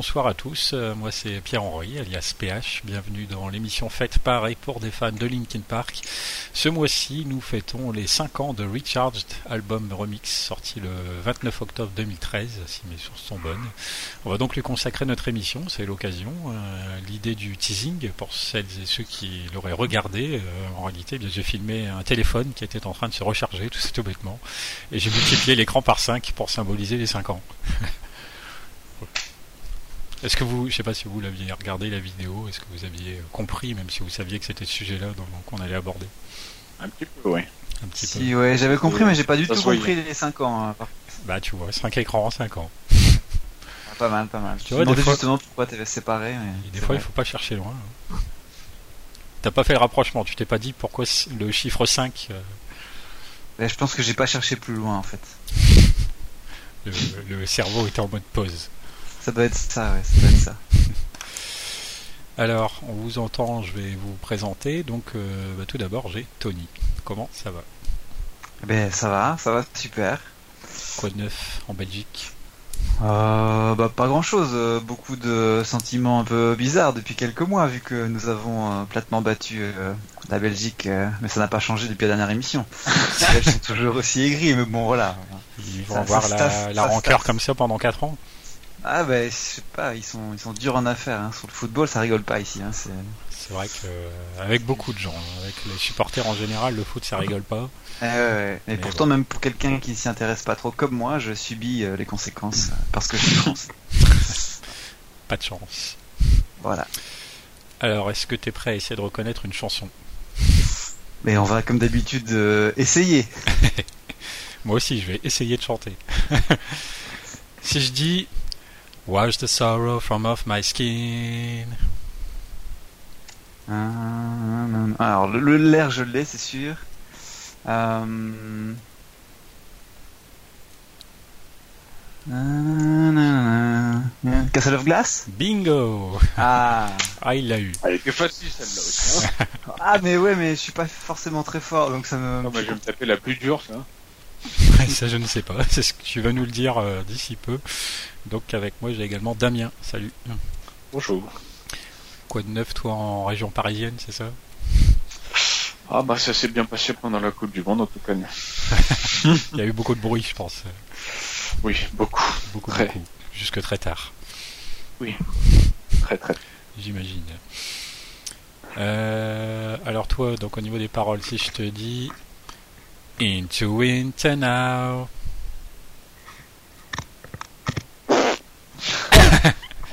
Bonsoir à tous. Euh, moi c'est Pierre-Henri, alias PH. Bienvenue dans l'émission faite par et pour des fans de Linkin Park. Ce mois-ci, nous fêtons les 5 ans de Recharged, album remix sorti le 29 octobre 2013, si mes sources sont bonnes. On va donc lui consacrer notre émission, c'est l'occasion. Euh, l'idée du teasing, pour celles et ceux qui l'auraient regardé, euh, en réalité, eh j'ai filmé un téléphone qui était en train de se recharger, tout, tout bêtement. Et j'ai multiplié l'écran par 5 pour symboliser les 5 ans. Est-ce que vous, je sais pas si vous l'aviez regardé la vidéo, est-ce que vous aviez compris, même si vous saviez que c'était ce sujet-là qu'on allait aborder? Un petit peu, oui. Un petit si, peu. ouais, j'avais compris, mais j'ai pas du tout compris les 5 ans. Hein, bah, tu vois, 5 écrans, 5 ans. Ah, pas mal, pas mal. Tu vois, des fois... justement pourquoi t'avais séparé. Mais des fois, il faut pas chercher loin. Hein. T'as pas fait le rapprochement, tu t'es pas dit pourquoi le chiffre 5 euh... bah, Je pense que j'ai pas cherché plus loin en fait. le, le cerveau était en mode pause. Ça doit être ça, ouais, ça doit être ça. Alors, on vous entend, je vais vous présenter. Donc, euh, bah, tout d'abord, j'ai Tony. Comment ça va? Eh Ben, ça va, ça va super. Quoi de neuf en Belgique? Euh, bah, pas grand chose, euh, beaucoup de sentiments un peu bizarres depuis quelques mois vu que nous avons euh, platement battu la Belgique, mais ça n'a pas changé depuis la dernière émission. Elles sont toujours aussi aigris, mais bon voilà. Ils vont avoir la, la rancœur comme ça pendant 4 ans ah ben je sais pas, ils sont ils sont durs en affaires. Hein. Sur le football, ça rigole pas ici. Hein. C'est vrai que euh, avec beaucoup de gens, hein, avec les supporters en général, le foot ça rigole pas. Eh ouais, Et pourtant, même pour quelqu'un qui s'y intéresse pas trop comme moi, je subis euh, les conséquences euh, parce que je pense. pas de chance. Voilà. Alors, est-ce que tu es prêt à essayer de reconnaître une chanson? Mais on va comme d'habitude essayer. moi aussi, je vais essayer de chanter. si je dis Wash the sorrow from off my skin. Alors, le l'air, je l'ai, c'est sûr. Euh... Castle of Glass? Bingo Ah Ah, il l'a eu. Elle était facile celle-là hein. ah, mais ouais, mais je suis pas forcément très fort, donc ça me. Non, mais je vais me taper la plus dure, ça. ça, je ne sais pas. C'est ce que tu vas nous le dire euh, d'ici peu. Donc, avec moi, j'ai également Damien. Salut. Bonjour. Quoi de neuf, toi, en région parisienne, c'est ça? Ah, bah, ça s'est bien passé pendant la Coupe du Monde, en tout cas. Il y a eu beaucoup de bruit, je pense. Oui, beaucoup. Beaucoup, beaucoup. Jusque très tard. Oui. Très, très. J'imagine. Euh, alors, toi, donc, au niveau des paroles, si je te dis Into winter now.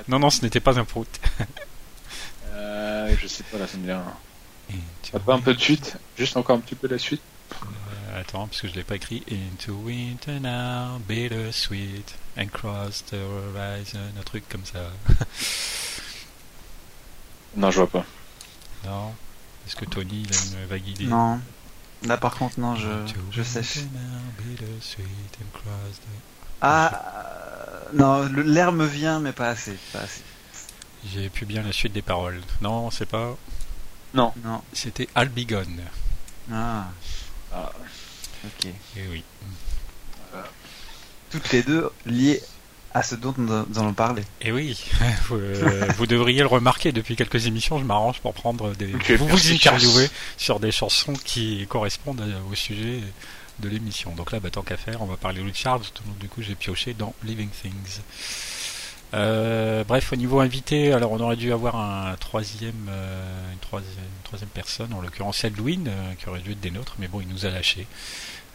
non, non, ce n'était pas un prout. euh, je sais pas, là, ça me vient. pas un peu de suite Juste encore un petit peu la suite euh, Attends, parce que je l'ai pas écrit. Into winter now, bitter sweet, and cross the horizon, un truc comme ça. non, je vois pas. Non Est-ce que Tony, il a une vague idée? Non. Là par contre non je, je sèche. Ah euh, non l'air me vient mais pas assez, pas assez. J'ai plus bien la suite des paroles. Non c'est pas. Non non. C'était Albigon. Ah. ah. Ok. Et eh oui. Toutes les deux liées à ce dont nous allons parler. Et eh oui, euh, vous, devriez le remarquer depuis quelques émissions, je m'arrange pour prendre des. vous vous interviewer sur des chansons qui correspondent au sujet de l'émission. Donc là, bah, tant qu'à faire, on va parler Charles. Donc du coup, j'ai pioché dans Living Things. Euh, bref, au niveau invité, alors on aurait dû avoir euh, une, troisième, personne, en l'occurrence Edwin, qui aurait dû être des nôtres, mais bon, il nous a lâchés.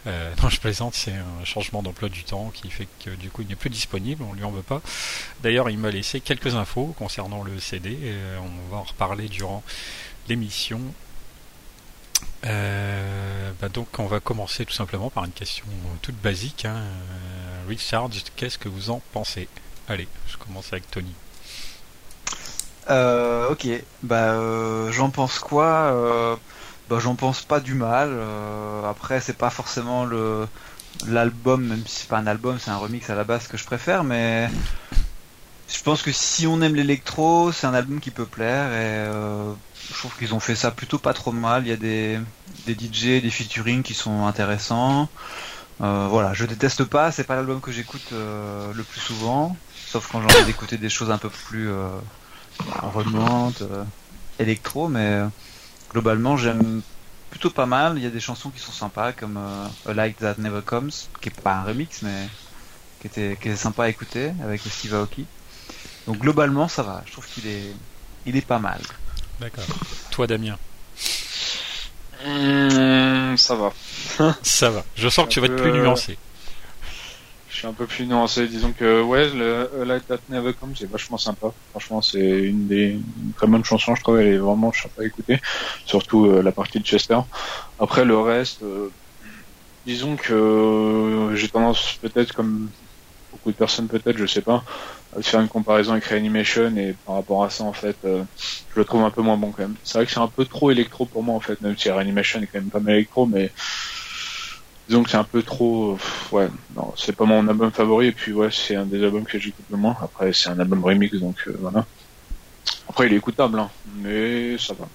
Euh, non, je plaisante, c'est un changement d'emploi du temps qui fait que du coup il n'est plus disponible, on lui en veut pas. D'ailleurs, il m'a laissé quelques infos concernant le CD, on va en reparler durant l'émission. Euh, bah donc on va commencer tout simplement par une question toute basique. Hein. Euh, Richard, qu'est-ce que vous en pensez? Allez, je commence avec Tony. Euh, ok, bah j'en pense quoi? Bah j'en pense pas du mal. après c'est pas forcément le l'album, même si c'est pas un album, c'est un remix à la base que je préfère, mais je pense que si on aime l'électro, c'est un album qui peut plaire et je trouve qu'ils ont fait ça plutôt pas trop mal. Il y a des, des DJ, des featuring qui sont intéressants. Euh, voilà, je déteste pas, c'est pas l'album que j'écoute euh, le plus souvent, sauf quand j'ai envie d'écouter des choses un peu plus euh, euh, électro, mais globalement j'aime plutôt pas mal. Il y a des chansons qui sont sympas comme A Light That Never Comes, qui est pas un remix mais qui était, qui sympa à écouter avec Steve Aoki. Donc globalement ça va, je trouve qu'il est, il est pas mal. D'accord. Toi, Damien hmm, Ça va. ça va. Je sens que tu vas être plus euh, nuancé. Je suis un peu plus nuancé. Disons que, ouais, le Light That Never Comes, c'est vachement sympa. Franchement, c'est une des très bonnes chansons, je trouve. Elle est vraiment sympa à écouter. Surtout euh, la partie de Chester. Après, le reste, euh, disons que j'ai tendance, peut-être, comme beaucoup de personnes peut-être, je sais pas, faire une comparaison avec Reanimation et par rapport à ça en fait, euh, je le trouve un peu moins bon quand même. C'est vrai que c'est un peu trop électro pour moi en fait, même si Reanimation est quand même pas mal électro, mais disons que c'est un peu trop, ouais, non, c'est pas mon album favori et puis ouais, c'est un des albums que j'écoute le moins. Après c'est un album remix donc euh, voilà. Après il est écoutable, hein, mais ça va.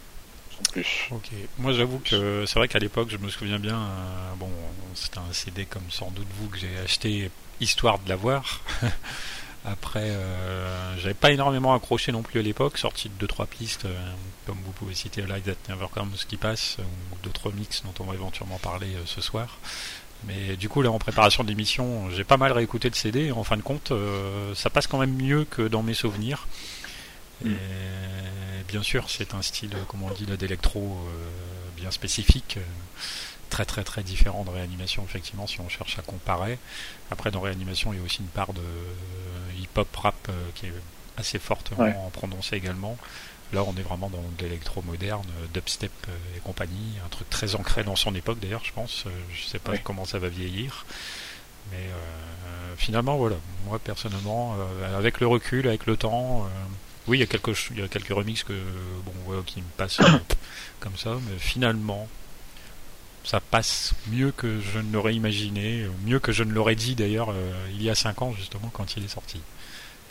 Ok. Moi j'avoue que c'est vrai qu'à l'époque je me souviens bien, euh, bon c'était un CD comme sans doute vous que j'ai acheté histoire de l'avoir. Après, euh, j'avais pas énormément accroché non plus à l'époque, sorti de 2-3 pistes, euh, comme vous pouvez citer Light That Never Comes qui passe, ou d'autres mix dont on va éventuellement parler euh, ce soir. Mais du coup, là, en préparation de l'émission, j'ai pas mal réécouté le CD, et en fin de compte, ça passe quand même mieux que dans mes souvenirs. Mm. Et bien sûr, c'est un style, comme on dit, d'électro bien spécifique très très très différent de réanimation effectivement si on cherche à comparer. Après dans réanimation il y a aussi une part de euh, hip-hop rap euh, qui est assez fortement prononcée également. Là on est vraiment dans de l'électro moderne, euh, dubstep et compagnie, un truc très ancré dans son époque d'ailleurs je pense. Je sais pas comment ça va vieillir. Mais finalement voilà, moi personnellement, avec le recul, avec le temps, oui il y a quelques il y a quelques remixes que bon qui me passent comme ça, mais finalement ça passe mieux que je ne l'aurais imaginé, mieux que je ne l'aurais dit d'ailleurs euh, il y a 5 ans justement quand il est sorti.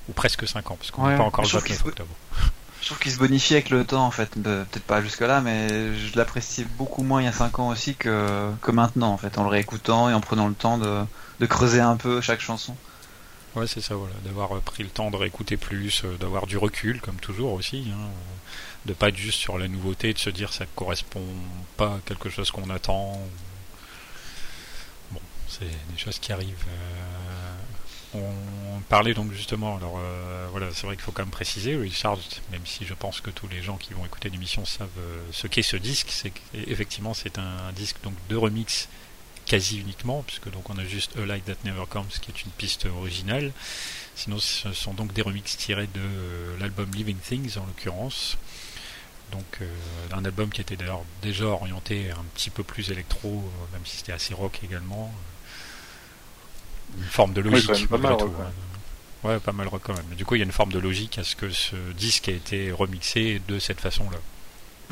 Ou presque 5 ans, parce qu'on n'est pas encore le 29 octobre. Je trouve qu'il se bonifie avec le temps en fait, peut-être pas jusque là, mais je l'appréciais beaucoup moins il y a 5 ans aussi que, que maintenant en fait, en le réécoutant et en prenant le temps de, de creuser un peu chaque chanson. Ouais, c'est ça, voilà, d'avoir pris le temps de réécouter plus, euh, d'avoir du recul comme toujours aussi. Hein de pas être juste sur la nouveauté, de se dire ça correspond pas à quelque chose qu'on attend. Bon, c'est des choses qui arrivent. Euh, on parlait donc justement, alors euh, voilà, c'est vrai qu'il faut quand même préciser, Richard, même si je pense que tous les gens qui vont écouter l'émission savent euh, ce qu'est ce disque, c'est qu'effectivement c'est un, disque donc de remix quasi uniquement, puisque donc on a juste A Light That Never Comes qui est une piste originale. Sinon, ce sont donc des remixes tirés de l'album Living Things en l'occurrence. Donc euh, un album qui était d'ailleurs déjà orienté un petit peu plus électro, euh, même si c'était assez rock également. Une forme de logique. pas mal rock, hein. ouais. pas mal rock quand même. Mais du coup, il y a une forme de logique à ce que ce disque ait été remixé de cette façon-là.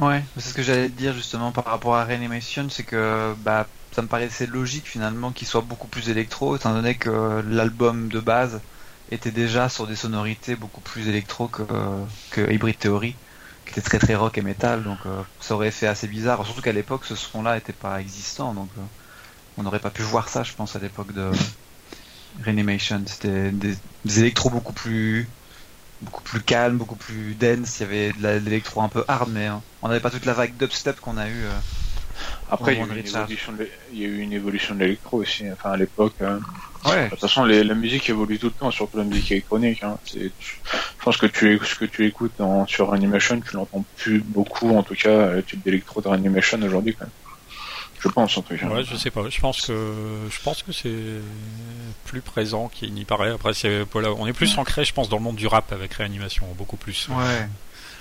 Ouais, c'est ce que j'allais dire justement par rapport à Reanimation, c'est que bah, ça me paraissait logique finalement qu'il soit beaucoup plus électro, étant donné que l'album de base était déjà sur des sonorités beaucoup plus électro que, que Hybrid Theory qui était très très rock et metal, donc euh, ça aurait fait assez bizarre. Surtout qu'à l'époque, ce son-là n'était pas existant, donc euh, on n'aurait pas pu voir ça, je pense, à l'époque de Reanimation. C'était des, des électros beaucoup plus beaucoup plus calmes, beaucoup plus dense. Il y avait de l'électro un peu hard, mais hein, on n'avait pas toute la vague dubstep qu'on a eu. Après, il y, a eu une évolution de l'électro aussi, enfin à l'époque. Hein. Ouais. De toute façon, la musique évolue tout le temps, surtout la musique électronique. Hein. je pense que tu, ce que tu écoutes sur Animation, tu l'entends plus beaucoup, en tout cas, le type d'électro de Animation aujourd'hui. Je pense en tout cas. Ouais, je sais pas. Je pense que je pense que c'est plus présent qu'il n'y paraît. Après, c'est voilà, on est plus ancré, je pense, dans le monde du rap avec réanimation, beaucoup plus. Ouais.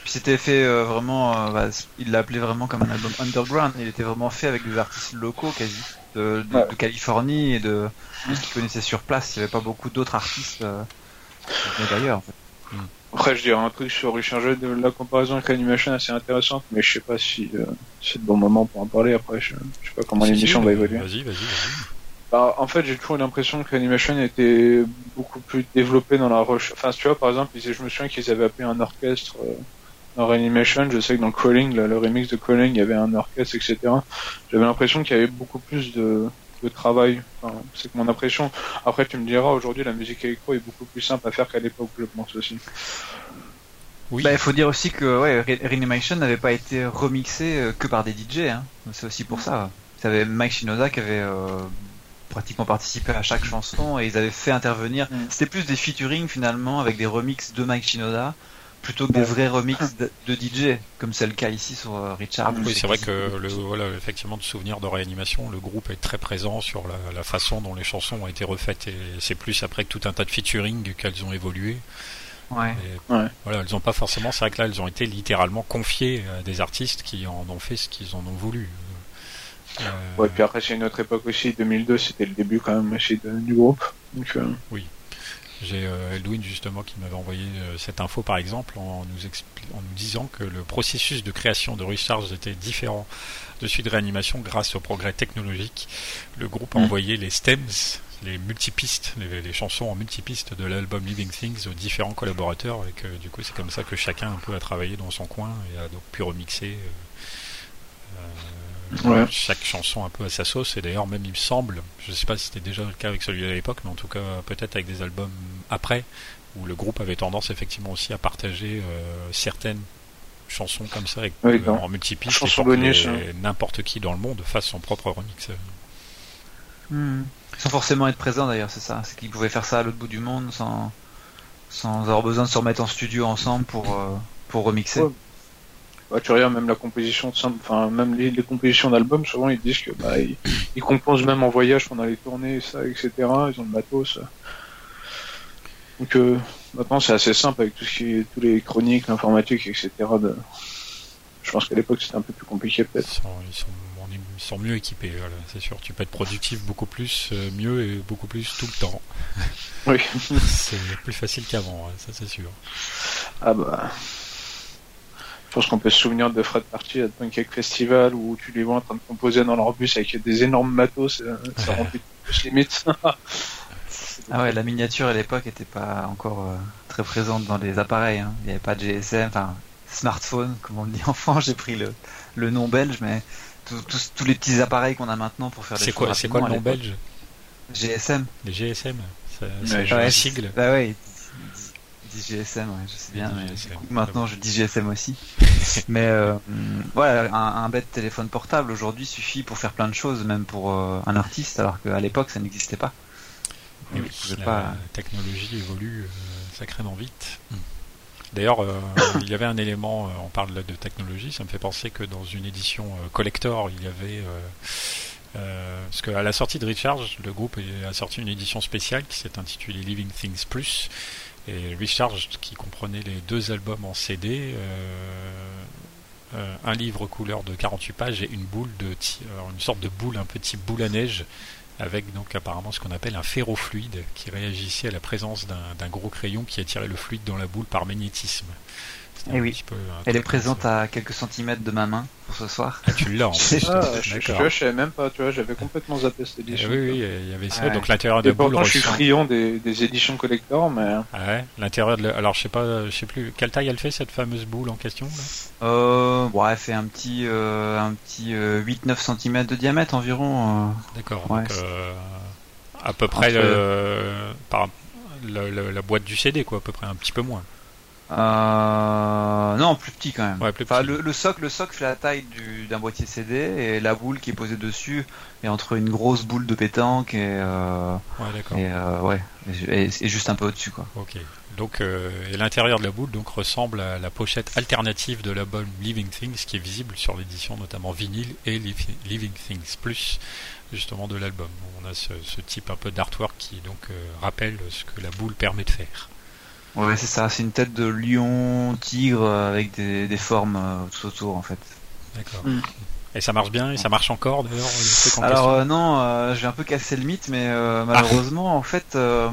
Puis c'était fait euh, vraiment, euh, bah, il l'a appelé vraiment comme un album underground. Il était vraiment fait avec des artistes locaux quasi, de, de, Ouais. de Californie et de, de ce qu'ils connaissaient sur place. Il n'y avait pas beaucoup d'autres artistes euh, d'ailleurs. En fait. Après, je dirais un truc sur Richard Jeu de la comparaison avec Animation assez intéressante, mais je sais pas si euh, c'est le bon moment pour en parler. Après, je, je sais pas comment Si, l'émission si, va évoluer. Vas-y, vas-y, vas-y. Bah, en fait, j'ai toujours l'impression que l'animation était beaucoup plus développée dans la recherche. Enfin, tu vois, par exemple, je me souviens qu'ils avaient appelé un orchestre euh, dans Reanimation. Je sais que dans Crawling, le, le remix de Crawling, il y avait un orchestre, etc. J'avais l'impression qu'il y avait beaucoup plus de, de travail. Enfin, c'est que mon impression. Après, tu me diras, aujourd'hui, la musique électro est beaucoup plus simple à faire qu'à l'époque, je pense aussi. Oui. Bah, il faut dire aussi que ouais, Re- Reanimation n'avait pas été remixé euh, que par des DJ. Hein. C'est aussi pour ça. Il y avait Mike Shinoda qui avait euh, pratiquement participé à chaque chanson et ils avaient fait intervenir. Mm. C'était plus des featuring finalement avec des remixes de Mike Shinoda plutôt que des vrais remixes de, de DJ comme c'est le cas ici sur euh, Richard. Ah, Oui, Ou c'est vrai que le, voilà, effectivement, de souvenir de réanimation, le groupe est très présent sur la, la façon dont les chansons ont été refaites et c'est plus après que tout un tas de featuring qu'elles ont évolué. Ouais. Et Ouais. Voilà, elles ont pas forcément, c'est vrai que là, elles ont été littéralement confiées à des artistes qui en ont fait ce qu'ils en ont voulu. Euh, Ouais, puis après, c'est une autre époque aussi. 2002, c'était le début quand même de- du groupe. Donc, euh, J'ai euh, Eldwin justement qui m'avait envoyé euh, cette info par exemple en nous, expli- en nous disant que le processus de création de Recharge était différent de celui de réanimation grâce au progrès technologique. Le groupe a Mm. envoyé les stems, les multipistes, les, les chansons en multipistes de l'album Living Things aux différents collaborateurs et que du coup c'est comme ça que chacun un peu a travaillé dans son coin et a donc pu remixer euh, Ouais. chaque chanson un peu à sa sauce et d'ailleurs même il me semble, je sais pas si c'était déjà le cas avec celui à l'époque mais en tout cas peut-être avec des albums après où le groupe avait tendance effectivement aussi à partager euh, certaines chansons comme ça avec, Oui, euh, en multipiste hein. n'importe qui dans le monde fasse son propre remix. Hmm. Sans forcément être présent d'ailleurs, c'est ça. C'est qu'ils pouvaient faire ça à l'autre bout du monde sans, sans avoir besoin de se remettre en studio ensemble pour, euh, pour remixer. Ouais. Bah, tu regardes même la composition de simple, enfin même les, les compositions d'albums, souvent ils disent que bah ils, ils composent même en voyage pendant les tournées, ça, etc. Ils ont le matos. Donc euh, maintenant c'est assez simple avec tout ce qui est tous les chroniques, l'informatique, etc. De... Je pense qu'à l'époque c'était un peu plus compliqué Ils peut-être. sont, ils sont, on est- ils sont mieux équipés, voilà, c'est sûr. Tu peux être productif beaucoup plus, euh, mieux et beaucoup plus tout le temps. Oui. c'est plus facile qu'avant, ouais, ça c'est sûr. Ah bah. Je pense qu'on peut se souvenir de Fred Party à Pancake Festival où tu les vois en train de composer dans leur bus avec des énormes matos, ça, ça remplit plus limite. Ah ouais, la miniature à l'époque était pas encore euh, très présente dans les appareils. Hein. Il n'y avait pas de GSM, enfin smartphone, comme on le dit en France. J'ai pris le, le nom belge, mais tous- les petits appareils qu'on a maintenant pour faire des C'est choses quoi, c'est quoi le nom belge? GSM. Les GSM C'est un Ouais, sigle. Bah ouais, GSM, ouais, je sais bien. Mais GSM. coup, maintenant, je dis GSM aussi. mais euh, voilà, un, un bête téléphone portable aujourd'hui suffit pour faire plein de choses, même pour euh, un artiste, alors qu'à l'époque, ça n'existait pas. Et oui, la pas- technologie évolue euh, sacrément vite. D'ailleurs, euh, il y avait un élément, euh, on parle là de technologie, ça me fait penser que dans une édition euh, collector, il y avait... parce qu'à la sortie de Recharge, le groupe a sorti une édition spéciale qui s'est intitulée Living Things Plus. Et Recharge, qui comprenait les deux albums en CD, euh, euh, un livre couleur de 48 pages et une boule de une sorte de boule, un petit boule à neige avec donc apparemment ce qu'on appelle un ferrofluide qui réagissait à la présence d'un gros crayon qui attirait le fluide dans la boule par magnétisme. C'était Eh oui. peu un Elle est présente ça. à quelques centimètres de ma main pour ce soir. Ah, tu l'as en pas, Ah, je, tu vois, je savais même pas, tu vois, j'avais complètement zappé cette Eh édition. oui, oui, il y avait ça. Ouais. Donc l'intérieur de Et la boule pourtant, je suis friand des, des éditions collector, mais Ah ouais, l'intérieur de Alors je sais pas, je sais plus quelle taille elle fait cette fameuse boule en question. Là? Euh, bon, elle fait un petit, euh, un petit euh, 8-9 cm de diamètre environ. euh. D'accord. Ouais, donc, euh, à peu près Entre- le- par la, la- la boîte du CD quoi, à peu près un petit peu moins. Euh, non, plus petit quand même. Ouais, plus Enfin, petit. le, le socle, le socle fait la taille du- d'un boîtier CD et la boule qui est posée dessus est entre une grosse boule de pétanque et, euh, Ouais, d'accord. et euh, ouais, et, juste un peu au-dessus quoi. Ok. Donc, et l'intérieur de la boule donc ressemble à la pochette alternative de l'album Living Things, qui est visible sur l'édition notamment vinyle et Liv- Living Things Plus, justement de l'album. On a ce, ce type un peu d'artwork qui donc rappelle ce que la boule permet de faire. Ouais, c'est ça. C'est une tête de lion, tigre euh, avec des, des formes euh, tout autour en fait. D'accord. Mm. Et ça marche bien, et ça marche encore d'ailleurs. Alors euh, non, euh, j'ai un peu cassé le mythe, mais euh, malheureusement, en fait, euh,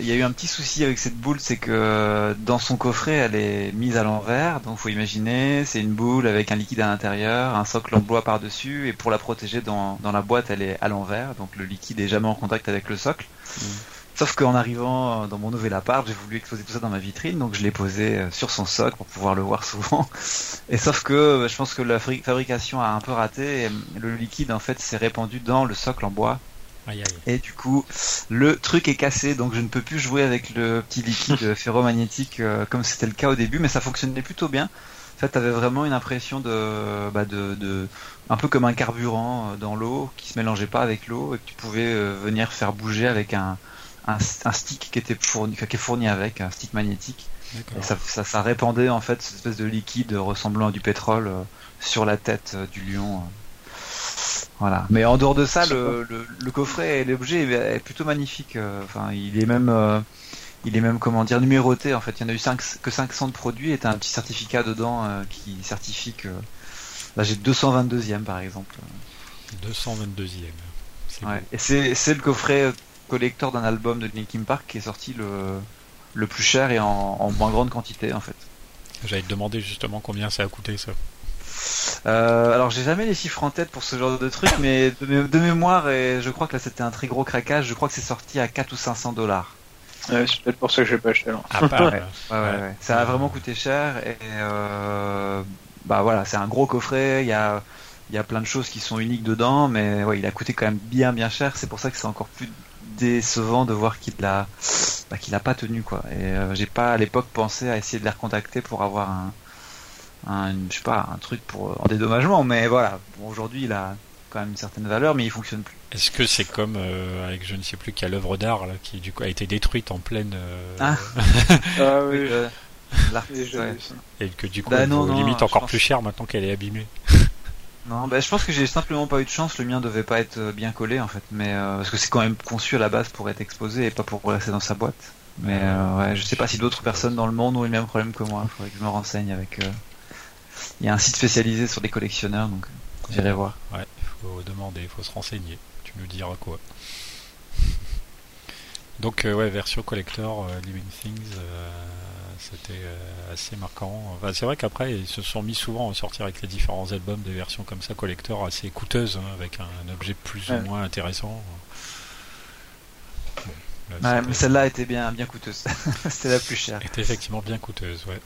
il y a eu un petit souci avec cette boule, c'est que dans son coffret, elle est mise à l'envers. Donc, faut imaginer, c'est une boule avec un liquide à l'intérieur, un socle en bois par dessus, et pour la protéger dans, dans la boîte, elle est à l'envers. Donc, le liquide est jamais en contact avec le socle. Sauf qu'en arrivant euh, dans mon nouvel appart, j'ai voulu exposer tout ça dans ma vitrine, donc je l'ai posé euh, sur son socle pour pouvoir le voir souvent. Et sauf que euh, je pense que la fabri- fabrication a un peu raté, et le liquide en fait s'est répandu dans le socle en bois, Aïe, aïe. et du coup le truc est cassé, donc je ne peux plus jouer avec le petit liquide ferromagnétique comme c'était le cas au début, mais ça fonctionnait plutôt bien. En fait, t'avais vraiment une impression de, bah de, de, un peu comme un carburant dans l'eau qui se mélangeait pas avec l'eau et que tu pouvais venir faire bouger avec un, un, un stick qui était fourni, qui est fourni avec un stick magnétique. Et ça, ça, ça répandait en fait cette espèce de liquide ressemblant à du pétrole euh, sur la tête euh, du lion. euh. Voilà. Mais en dehors de ça, le, le, le coffret et l'objet est est plutôt magnifique. Enfin, il est même, il est même comment dire numéroté. En fait, il y en a eu 5, que 500 de produits et t'as un petit certificat dedans qui certifie que. Là, j'ai 222e par exemple. 222e. C'est Ouais. Et c'est c'est le coffret collector d'un album de Linkin Park qui est sorti le le plus cher et en, en moins grande quantité en fait. J'allais te demander justement combien ça a coûté ça. Euh, alors j'ai jamais les chiffres en tête pour ce genre de truc, mais de, mé- de mémoire, et je crois que là c'était un très gros craquage, je crois que c'est sorti à 4 ou 500 dollars. Ouais, c'est peut-être pour ça que j'ai pas acheté alors. À part, Ouais. Ouais, ouais, ouais. Ça a vraiment coûté cher, et euh, bah voilà, c'est un gros coffret, il y a, il y a plein de choses qui sont uniques dedans, mais ouais, il a coûté quand même bien bien cher, c'est pour ça que c'est encore plus décevant de voir qu'il a, bah, qu'il a pas tenu quoi. Et euh, j'ai pas à l'époque pensé à essayer de les recontacter pour avoir un, un je sais pas, un truc pour en dédommagement, mais voilà, Bon, aujourd'hui il a quand même une certaine valeur, mais il fonctionne plus. Est-ce que c'est comme euh, avec je ne sais plus quelle œuvre d'art là, qui du coup a été détruite en pleine euh, Ah. Ah oui, Euh, l'artiste, ouais. et que du coup Bah elle non, limite encore pense- plus cher maintenant qu'elle est abîmée. Non, bah, je pense que j'ai simplement pas eu de chance. Le mien devait pas être euh, bien collé en fait, mais euh, parce que c'est quand même conçu à la base pour être exposé et pas pour rester dans sa boîte. Mais euh, ouais, je sais pas si d'autres personnes dans le monde ont eu le même problème que moi. Il faudrait que je me renseigne avec. euh, Il y a un site spécialisé sur les collectionneurs, donc euh, j'irai voir. Ouais, il faut demander, il faut se renseigner. Tu nous diras quoi. Donc euh, ouais, version collector, euh, Living Things, euh, c'était euh, assez marquant. Enfin, c'est vrai qu'après ils se sont mis souvent à sortir avec les différents albums des versions comme ça collector assez coûteuses, hein, avec un, un objet plus Ouais. ou moins intéressant. Bon, là, Ouais, c'était- mais celle-là était bien bien coûteuse. C'était la plus chère. était effectivement bien coûteuse, ouais.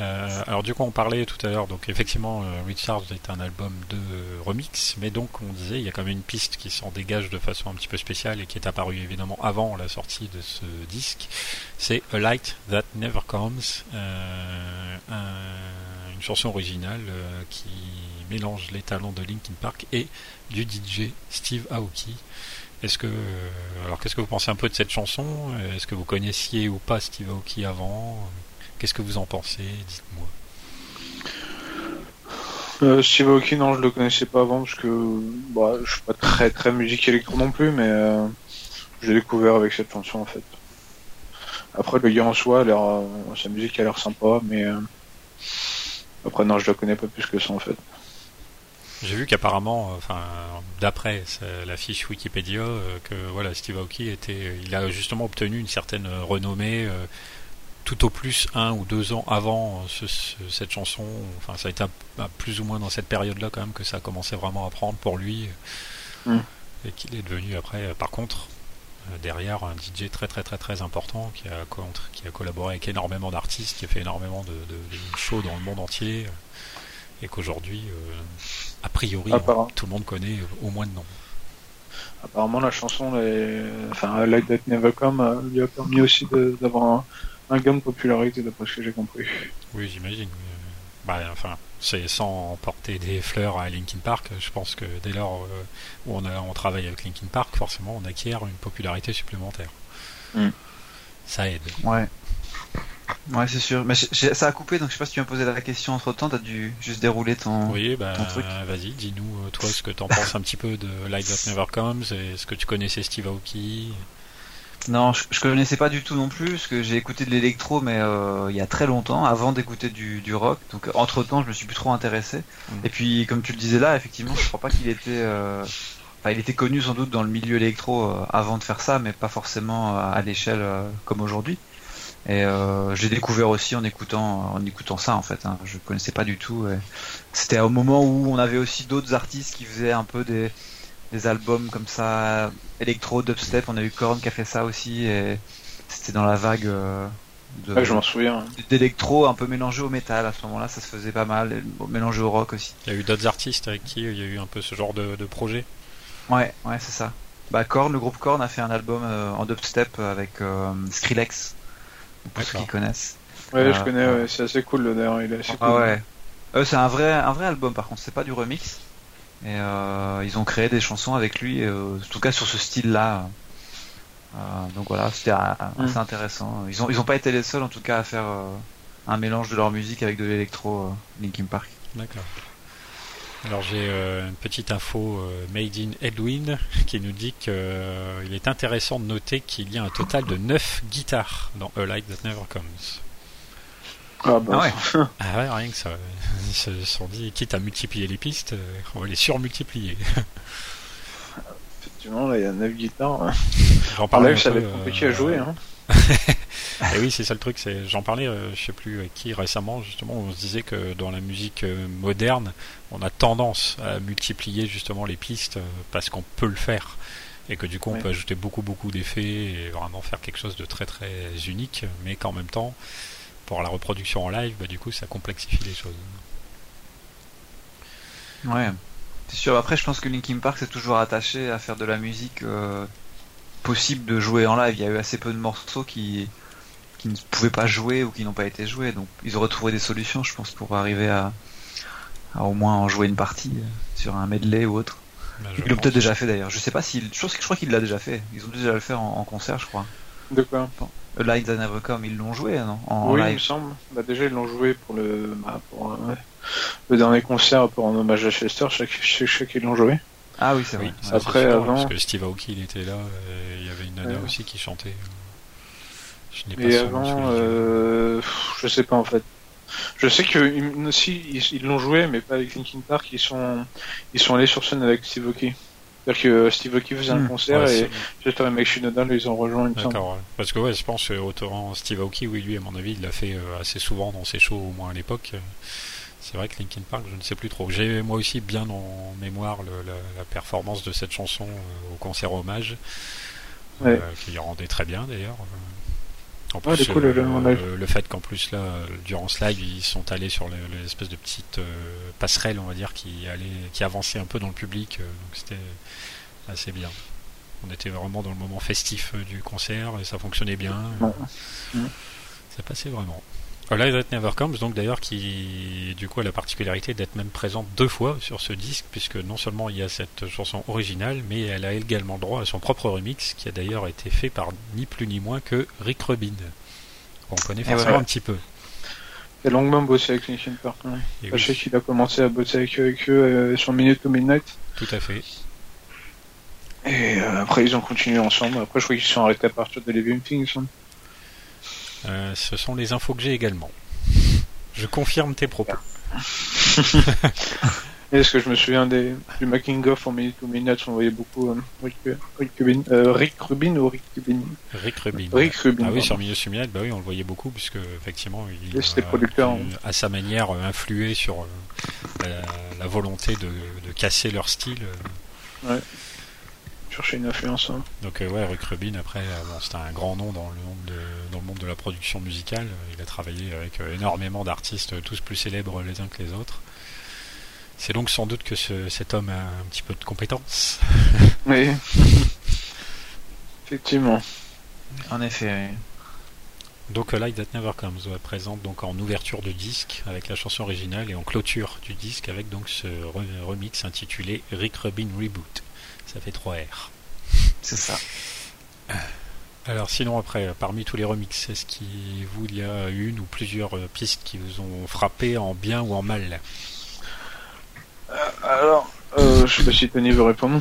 Euh, alors du coup on parlait tout à l'heure, donc effectivement euh, Recharge est un album de remix, mais donc on disait il y a quand même une piste qui s'en dégage de façon un petit peu spéciale et qui est apparue évidemment avant la sortie de ce disque, c'est A Light That Never Comes, euh, un- une chanson originale euh, qui mélange les talents de Linkin Park et du DJ Steve Aoki. Est-ce que euh, alors qu'est-ce que vous pensez un peu de cette chanson? Est-ce que vous connaissiez ou pas Steve Aoki avant? Qu'est-ce que vous en pensez Dites-moi. Euh, Steve Aoki, non, je le connaissais pas avant parce que bah, je suis pas très très musique électro non plus, mais euh, je l'ai découvert avec cette chanson en fait. Après, le gars en soi, a l'air, euh, sa musique a l'air sympa, mais euh, après non, je la connais pas plus que ça en fait. J'ai vu qu'apparemment, euh, enfin, d'après la fiche Wikipédia, que voilà, Steve Aoki était, il a justement obtenu une certaine renommée tout au plus un ou deux ans avant euh, ce- ce- cette chanson. Enfin, ça a été un- bah, plus ou moins dans cette période-là quand même que ça a commencé vraiment à prendre pour lui Mm. et qu'il est devenu après, euh, par contre, euh, derrière un DJ très très très très important qui a, qui a collaboré avec énormément d'artistes, qui a fait énormément de, de- de shows dans le monde entier et qu'aujourd'hui, euh, a priori, Apparemment. tout le monde connaît au moins de nom. Apparemment, la chanson, les... enfin, Like That Never Come, lui a permis aussi d'avoir un, un gain de popularité d'après ce que j'ai compris. Oui, j'imagine. Bah, enfin, c'est sans porter des fleurs à Linkin Park. Je pense que dès lors euh, où on, a, on travaille avec Linkin Park, forcément, on acquiert une popularité supplémentaire. Mm. Ça aide. Ouais. Ouais, c'est sûr. Mais j'ai- ça a coupé, donc je sais pas si tu m'as posé la question entre temps. T'as dû juste dérouler ton. Oui, bah, ton truc. vas-y, dis-nous, euh, toi, ce que t'en penses un petit peu de Light That Never Comes, et ce que tu connaissais Steve Aoki. Non, je, je connaissais pas du tout non plus, parce que j'ai écouté de l'électro, mais euh, il y a très longtemps, avant d'écouter du, du rock. Donc entre temps, je me suis plus trop intéressé. Mm. Et puis, comme tu le disais là, effectivement, je crois pas qu'il était. euh, Enfin, il était connu sans doute dans le milieu électro euh, avant de faire ça, mais pas forcément à l'échelle comme aujourd'hui. Et euh, j'ai découvert aussi en écoutant, en écoutant ça en fait. Hein. Je connaissais pas du tout. C'était au moment où on avait aussi d'autres artistes qui faisaient un peu des, des albums comme ça, électro, dubstep. On a eu Korn qui a fait ça aussi, et c'était dans la vague euh, de- Ouais, je m'en souviens. d'électro un peu mélangé au métal. À ce moment-là, ça se faisait pas mal, mélangé au rock aussi. Il y a eu d'autres artistes avec qui il y a eu un peu ce genre de, de projet. Ouais, ouais, c'est ça. Bah Korn, le groupe Korn a fait un album euh, en dubstep avec euh, Skrillex, pour ceux qui connaissent. Ouais, je Ah, connais, ouais. ouais, c'est assez cool d'ailleurs. Il est assez cool. Ah ouais. Euh, c'est un vrai, un vrai album par contre, c'est pas du remix. Et euh, ils ont créé des chansons avec lui, euh, en tout cas sur ce style-là. Euh, donc voilà, c'était Mm. assez intéressant. Ils ont, ils ont pas été les seuls en tout cas à faire euh, un mélange de leur musique avec de l'électro, euh, Linkin Park. D'accord. Alors j'ai euh, une petite info euh, made in Edwin qui nous dit qu'il est intéressant de noter qu'il y a un total de 9 guitares dans A Light That Never Comes. Ah bah, Ah ouais. Ah ouais, rien que ça. Ils se sont dit, quitte à multiplier les pistes, euh, on va les surmultiplier. effectivement, là, il y a 9 guitares. hein. J'en En parlais live, un ça va être compliqué euh, à jouer. Hein. Et oui, c'est ça le truc. C'est, j'en parlais, euh, je sais plus avec qui récemment, justement, on se disait que dans la musique euh, moderne, on a tendance à multiplier justement les pistes euh, parce qu'on peut le faire. Et que du coup, on Ouais. peut ajouter beaucoup, beaucoup d'effets et vraiment faire quelque chose de très, très unique, mais qu'en même temps, pour la reproduction en live, bah, du coup, ça complexifie les choses. Ouais, c'est sûr. Après, je pense que Linkin Park s'est toujours attaché à faire de la musique euh, possible de jouer en live. Il y a eu assez peu de morceaux qui qui ne pouvaient pas jouer ou qui n'ont pas été joués. Donc, ils auraient trouvé des solutions, je pense, pour arriver à, à au moins en jouer une partie euh, sur un medley ou autre. Bah, Ils l'ont peut-être déjà fait d'ailleurs. Je sais pas s'il, je, crois qu'il l'a déjà fait. Ils ont déjà le faire en, en concert, je crois. De quoi A Light Come, ils l'ont joué, non En Oui, il me live. semble. Bah, déjà, ils l'ont joué pour le, bah, pour, euh, le dernier concert pour un hommage à Chester. Je sais que- je sais- je sais qu'ils l'ont joué. Ah oui, c'est vrai. Oui, Après, sûr, avant- Parce que Steve Aoki, il était là, et il y avait une nana Ouais. aussi qui chantait. Je n'ai pas Et avant, euh, je sais pas en fait. Je sais que ils- aussi ils ils l'ont joué, mais pas avec Linkin Park. Ils sont ils sont allés sur scène avec Steve Aoki. C'est-à-dire que Steve Aoki faisait un Hmm. concert Ouais, et Chester et Mike Shinoda ils ont rejoint une semble. D'accord, ouais. parce que ouais, je pense que autant Steve Aoki, oui, lui, à mon avis, il l'a fait euh, assez souvent dans ses shows, au moins à l'époque. Euh, C'est vrai que Linkin Park, je ne sais plus trop. J'ai moi aussi bien en mémoire le- la, la performance de cette chanson euh, au concert hommage, Ouais. euh, qui rendait très bien d'ailleurs. En Ouais, plus, du coup, le- fait qu'en plus là, euh, durant ce live, ils sont allés sur le- l'espèce de petite euh, passerelle, on va dire, qui allait, qui avançait un peu dans le public, euh, donc c'était assez bien. On était vraiment dans le moment festif euh, du concert et ça fonctionnait bien. Ouais. Euh. Ça passait vraiment. A Light That Never Comes, donc d'ailleurs, qui du coup a la particularité d'être même présente deux fois sur ce disque, puisque non seulement il y a cette chanson originale, mais elle a également droit à son propre remix, qui a d'ailleurs été fait par ni plus ni moins que Rick Rubin. On connaît forcément un petit peu. Il a longuement bossé avec Linkin Park. Et Je sais qu'il a commencé à bosser avec eux, avec eux euh, sur Minute to Midnight. tout à fait. Et euh, après ils ont continué ensemble. Après je crois qu'ils se sont arrêtés à partir de Living Things. hein. Euh, ce sont les infos que j'ai également. Je confirme tes propos. Est-ce que je me souviens des, du making of en Minute to Midnight On voyait beaucoup euh, Rick, Rick Rubin, euh, Rick Rubin ou Rick Rubin? Rick Rubin. Rick Rubin. Ah oui, sur Milieu Suminal, bah oui, on le voyait beaucoup, puisque effectivement, il Et c'était a à sa manière euh, influé sur euh, la, la volonté de, de casser leur style. euh. Chercher une influence. hein. Donc euh, ouais, Rick Rubin, après, euh, bon, c'était un grand nom dans le monde de, dans le monde de la production musicale. Il a travaillé avec euh, énormément d'artistes, tous plus célèbres les uns que les autres. C'est donc sans doute que ce- cet homme a un petit peu de compétences. Oui. Effectivement. En effet. oui. Donc Light That Never Comes présente donc en ouverture de disque avec la chanson originale et en clôture du disque avec donc ce remix intitulé Rick Rubin Reboot. Ça fait 3 R. C'est ça. Alors sinon après, parmi tous les remixes, est-ce qu'il vous il y a une ou plusieurs euh, pistes qui vous ont frappé en bien ou en mal euh, Alors, euh, je sais pas si Tony veut répondre.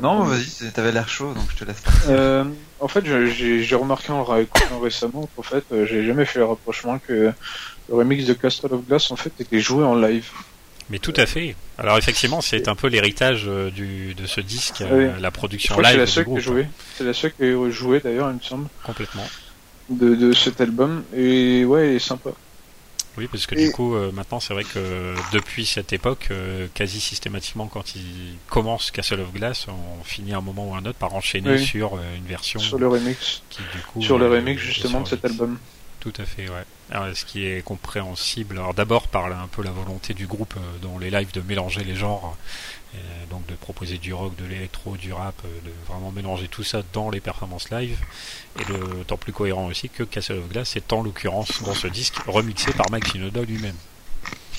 Non, vas-y, t'avais l'air chaud, donc je te laisse. Euh, en fait, j'ai remarqué en réécoutant récemment qu'en fait, j'ai jamais fait le rapprochement que le remix de Castle of Glass en fait était joué en live. Mais tout à fait. Alors effectivement, c'est un peu l'héritage euh, du de ce disque, euh, la production live. C'est la seule qui joué. C'est la seule qui a joué d'ailleurs, il me semble. Complètement. De, de cet album et ouais, il est sympa. Oui, parce que du coup, euh, maintenant, c'est vrai que depuis cette époque, quasi systématiquement, quand il commence Castle of Glass, on finit un moment ou un autre par enchaîner sur une version. Sur le remix. sur le remix justement de cet album. Tout à fait, ouais. Alors, ce qui est compréhensible, alors d'abord par un peu la volonté du groupe euh, dans les lives de mélanger les genres, euh, donc de proposer du rock, de l'électro, du rap, euh, de vraiment mélanger tout ça dans les performances live, et le temps plus cohérent aussi que Castle of Glass est en l'occurrence dans ce disque remixé par Mike Shinoda lui-même.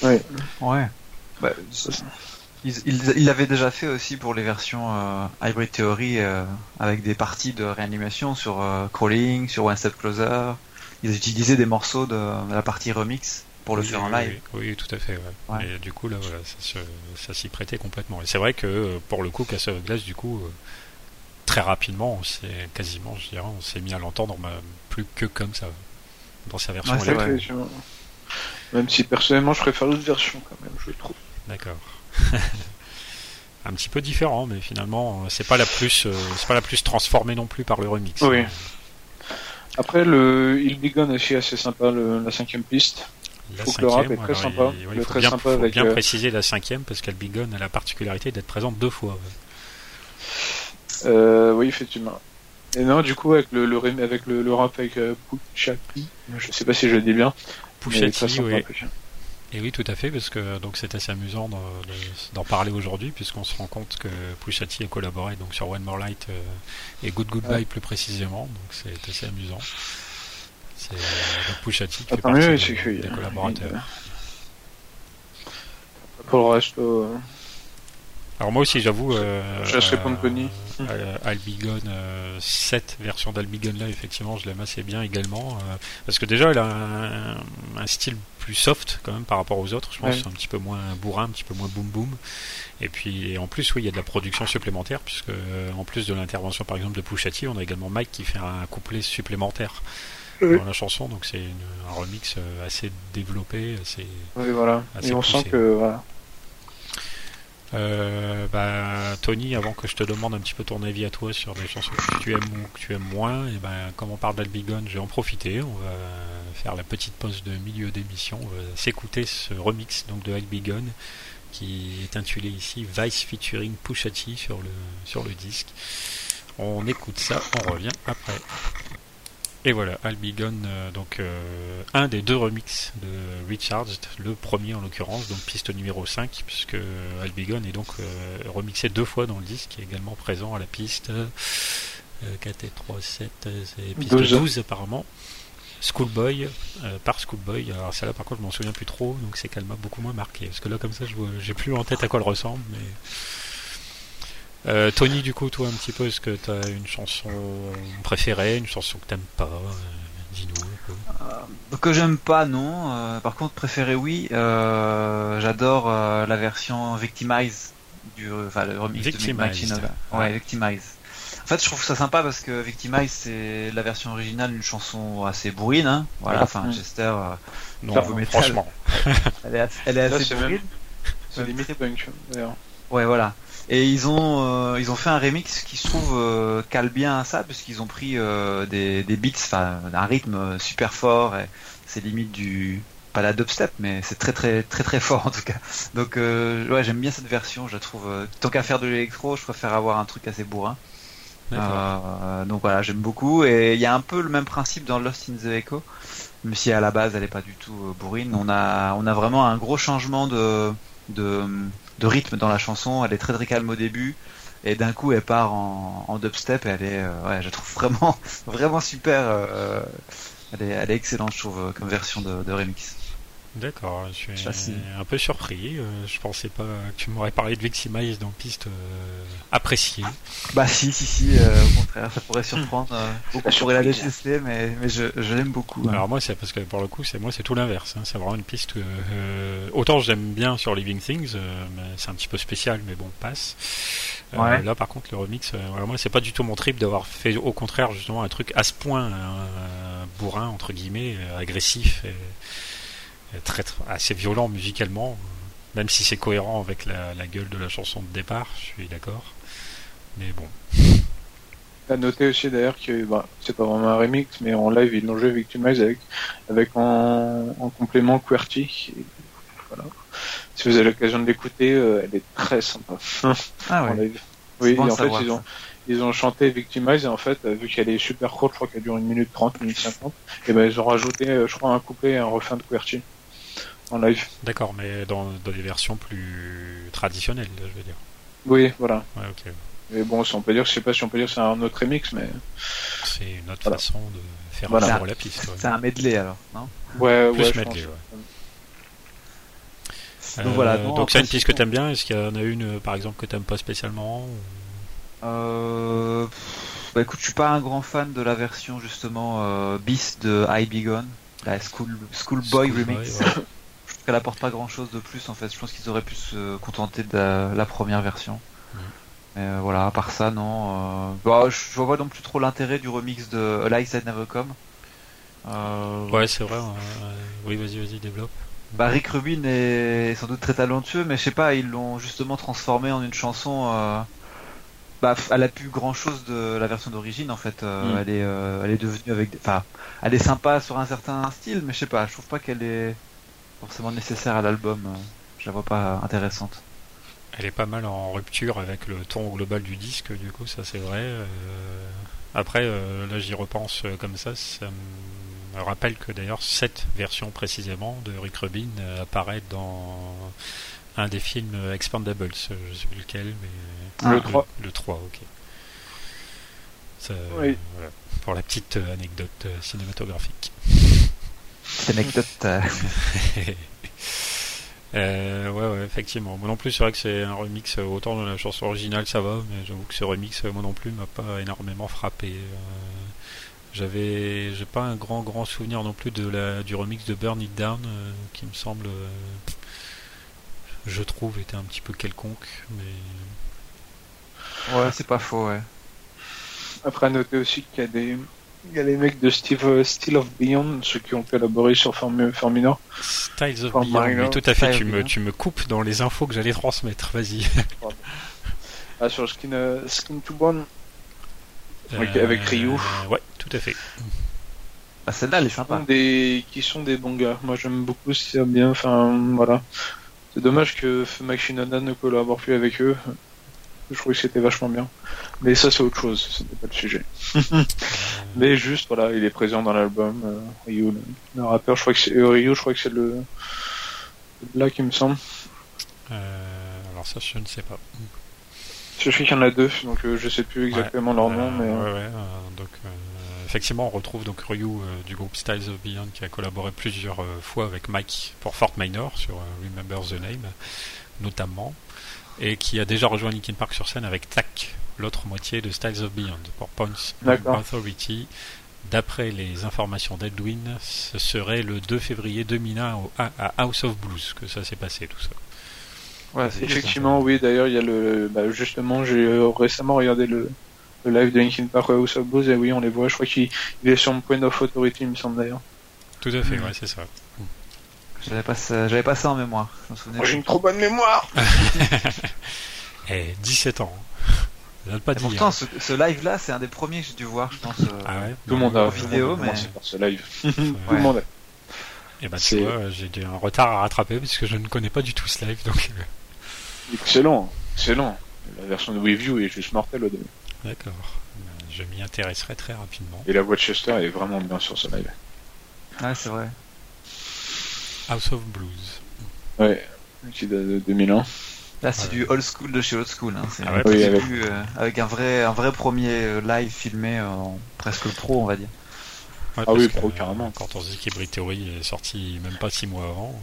Ouais. Ouais. Bah, il, l'avait déjà fait aussi pour les versions Hybrid Theory avec des parties de réanimation sur Crawling, sur One Step Closer ils utilisaient des morceaux de, la partie remix pour le faire en live. Oui, tout à fait. Et du coup, là, voilà, ça, s'y prêtait complètement. Et c'est vrai que euh, pour le coup, Castle of Glass, du coup, euh, très rapidement, c'est quasiment, je dirais, on s'est mis à l'entendre plus que comme ça dans sa version. Même si personnellement, je préfère l'autre version quand même, je trouve. D'accord. un petit peu différent, mais finalement, euh, c'est pas la plus, c'est pas la plus transformée non plus par le remix. Oui. Après, le Il Begun aussi assez sympa, le, la cinquième piste. La cinquième, est très sympa. Il, faut bien, faut bien euh, préciser la cinquième parce qu'Albigon a la particularité d'être présente deux fois. Euh, oui, effectivement. Et non, du coup, avec le, le avec le, le rap avec euh, Puchati, je sais pas si je le dis bien. Puchati, oui. Et oui, tout à fait, parce que donc c'est assez amusant d'en parler aujourd'hui, puisqu'on se rend compte que Pushati a collaboré donc sur One More Light euh, et Good Goodbye plus précisément, donc c'est assez amusant. C'est euh, Pushati qui fait partie des, collaborateurs. Pour le reste, euh, alors moi aussi, j'avoue. Euh, je laisse répondre. Euh, Albigon, euh, cette version d'Albigon là, effectivement, je l'aime assez bien également. Euh, parce que déjà, elle a un, style plus soft quand même par rapport aux autres, je pense. Un petit peu moins bourrin, un petit peu moins boum boum. Et puis en plus, oui, il y a de la production supplémentaire, puisque en plus de l'intervention par exemple de Pushati, on a également Mike qui fait un couplet supplémentaire. dans la chanson, donc c'est un remix assez développé, assez. Oui, voilà. et on sent que voilà, euh, bah, Tony, avant que je te demande un petit peu ton avis à toi sur des chansons que tu aimes ou que tu aimes moins, et ben, comme on parle d'Albigon, je vais en profiter. On va faire la petite pause de milieu d'émission. On va s'écouter ce remix donc de Albigon qui est intitulé ici Vice featuring Pushati sur le, sur le disque. On écoute ça, on revient après. Et voilà, Albigon, euh, donc euh, un des deux remixes de Recharged, le premier en l'occurrence, donc piste numéro 5, puisque Albigon est donc euh, remixé deux fois dans le disque, est également présent à la piste 4 et 3, 7, et piste 12, apparemment. Schoolboy, par Schoolboy, alors celle-là par contre je m'en souviens plus trop, donc c'est qu'elle m'a beaucoup moins marqué, parce que là comme ça je j'ai plus en tête à quoi elle ressemble, mais... Euh, Tony, du coup, toi, un petit peu, est-ce que tu as une chanson préférée, une chanson que t'aimes pas euh, Dis-nous. Euh, que j'aime pas, non. par contre, préférée, oui. J'adore la version Victimize du, enfin, le remix Victimize. de Ouais, Victimize. En fait, je trouve ça sympa parce que Victimize, c'est la version originale d'une chanson assez bourrine. Hein. Voilà, enfin, Chester. non, franchement. elle est, elle est assez bourrine. C'est limité punk, d'ailleurs. Ouais, voilà. Et ils ont euh, ils ont fait un remix qui se trouve euh, cale bien à ça puisqu'ils ont pris euh, des, des beats, enfin un rythme super fort. Et c'est limite du pas la dubstep, mais c'est très très très très fort en tout cas. Donc euh, ouais, j'aime bien cette version. Je la trouve tant qu'à faire de l'électro, je préfère avoir un truc assez bourrin. donc voilà, j'aime beaucoup. Et il y a un peu le même principe dans Lost in the Echo, même si à la base elle est pas du tout bourrine. On a on a vraiment un gros changement de de de rythme dans la chanson. Elle est très très calme au début et d'un coup elle part en, en dubstep. Et elle est, euh, ouais, je trouve vraiment vraiment super. Euh, Elle est, elle est excellente, je trouve, comme version de remix. D'accord, je suis un peu surpris. euh, Je pensais pas que tu m'aurais parlé de Victimize dans piste euh, appréciée. Bah si, si, si, euh, au contraire, ça pourrait surprendre. euh, beaucoup la détester, mais, mais je, je l'aime beaucoup. hein. Alors moi, c'est parce que pour le coup, c'est moi, c'est tout l'inverse. hein. C'est vraiment une piste que euh, autant j'aime bien sur Living Things, euh, c'est un petit peu spécial, mais bon, passe. Euh, Ouais. Là, par contre, le remix, euh, voilà, moi, c'est pas du tout mon trip d'avoir fait, au contraire, justement, un truc à ce point euh, bourrin entre guillemets, euh, agressif, et très, très- assez violent musicalement. Même si c'est cohérent avec la, la gueule de la chanson de départ, je suis d'accord. Mais bon, À noter aussi d'ailleurs que bah, c'est pas vraiment un remix, mais en live ils l'ont joué Victimize avec, avec en, en complément QWERTY. Et Voilà. Si vous avez l'occasion de l'écouter, euh, elle est très sympa. Ah en ouais. live. Oui, bon en fait ils ont, ils ont chanté Victimize et en fait, vu qu'elle est super courte, je crois qu'elle dure une minute 30, une minute 50, et ben ils ont rajouté, euh, je crois, un couplet et un refrain de QWERTY en live. d'accord, mais dans, dans des versions plus traditionnelles, je veux dire. Oui, voilà. Ouais, ok. Mais bon, si on peut dire, je sais pas si on peut dire c'est un autre remix, mais C'est une autre Voilà. façon de faire Voilà. vivre la piste. ouais. C'est un medley alors, non? Ouais, Plus ouais, je medley, pense. ouais. Donc voilà. Euh, non, donc c'est une piste que t'aimes bien. Est-ce qu'il y en a une, euh, par exemple, que t'aimes pas spécialement ou- Euh... Bah écoute, je suis pas un grand fan de la version justement euh, bis de I Be Gone, la School Schoolboy Schoolboy, remix. ouais. Qu'elle apporte pas grand chose de plus en fait. Je pense qu'ils auraient pu se contenter de la, la première version. Mhm. Mais euh, voilà, à part ça, non. euh, Bah, je je vois pas non plus trop l'intérêt du remix de Light That Never Come. Euh, Ouais, c'est vrai. euh, oui, vas-y, vas-y, développe. Bah Rick Rubin est sans doute très talentueux, mais je sais pas, ils l'ont justement transformé en une chanson. Bah, elle a plus grand chose de la version d'origine en fait. Mm. Elle est, elle est devenue avec, des- enfin, elle est sympa sur un certain style, mais je sais pas, je trouve pas qu'elle est forcément nécessaire à l'album. euh, Je la vois pas intéressante. Elle est pas mal en rupture avec le ton global du disque, du coup, ça c'est vrai. euh, Après, euh, là j'y repense euh, comme ça, ça me rappelle que d'ailleurs cette version précisément de Rick Rubin euh, apparaît dans un des films Expandables, je sais plus lequel, mais Ah, le 3. Le 3, ok. Ça, Oui. voilà, pour la petite anecdote euh, cinématographique. Cette anecdote. euh, Euh, ouais, ouais, effectivement. Moi non plus, c'est vrai que c'est un remix. euh, Autant dans la chanson originale, ça va, mais j'avoue que ce remix, moi non plus, m'a pas énormément frappé. Euh, J'avais, j'ai pas un grand, grand souvenir non plus de la, du remix de Burn It Down, euh, qui me semble, euh, je trouve, était un petit peu quelconque, mais Ouais, c'est pas faux, ouais. Après, à noter aussi qu'il y a des, il y a les mecs de Steve, euh, Steel of Beyond, ceux qui ont collaboré sur Form, Formina. Styles of Beyond, Marino, mais tout à fait, tu me, tu me coupes dans les infos que j'allais transmettre, vas-y. Ah, sur Skin, euh, Skin to Bone. Avec- avec Ryu. Euh, Ouais, tout à fait. Bah, celle-là, elle est sympa. des, qui sont des bons gars. Moi, j'aime beaucoup ce qu'ils bien. Enfin, voilà. C'est dommage que Mike Shinoda ne collabore plus avec eux. Je trouvais que c'était vachement bien. Mais ça, c'est autre chose. Ce n'est pas le sujet. Mais juste, voilà, il est présent dans l'album. euh, Ryu, le, le rappeur, je crois que c'est euh, Ryu, je crois que c'est le, black, il me semble. Euh, alors ça, je ne sais pas. Je sais qu'il y en a deux, donc euh, je sais plus exactement leur nom, mais ouais, ouais, donc effectivement, on retrouve donc Ryu euh, du groupe Styles of Beyond qui a collaboré plusieurs euh, fois avec Mike pour Fort Minor sur euh, Remember the Name, notamment, et qui a déjà rejoint Linkin Park sur scène avec Tack, l'autre moitié de Styles of Beyond pour Points. Authority. D'après les informations d'Edwin, ce serait le 2 février 2001 au- à, à House of Blues que ça s'est passé tout ça. Ouais, c'est effectivement, oui. D'ailleurs, il y a le, bah, justement, j'ai euh, récemment regardé le, le live de Linkin Park euh, House of Blues et oui, on les voit. Je crois qu'il il est sur Point of Authority, il me semble d'ailleurs. Tout à fait, Mhm. ouais, c'est ça. J'avais pas, ça- j'avais pas ça en mémoire. Moi, j'ai une trop bonne mémoire. Et 17 ans. Pas Et dire. pourtant, ce, ce live-là, c'est un des premiers que j'ai dû voir, je pense. euh, Ah ouais Tout le monde a En vidéo, mais- commencé par ce live. Tout Ouais. le monde. a- Et bah tu C'est- vois, j'ai du- un retard à rattraper parce que je ne connais pas du tout ce live, donc euh, Excellent, excellent. La version de Review est juste mortelle au début. d'accord. Je m'y intéresserai très rapidement. Et la voix de Chester est vraiment bien sur ce live. Ouais, c'est vrai. House of Blues. Ouais, qui date de 2001. Là, c'est Ouais. du old school de chez old school. Hein. C'est Ah ouais, oui, euh, avec un vrai, un vrai premier euh, live filmé euh, en presque pro, on va dire. Ouais, Ah oui, que, pro, carrément. Quand on se dit qu'Hybrid Theory est sorti même pas six mois avant,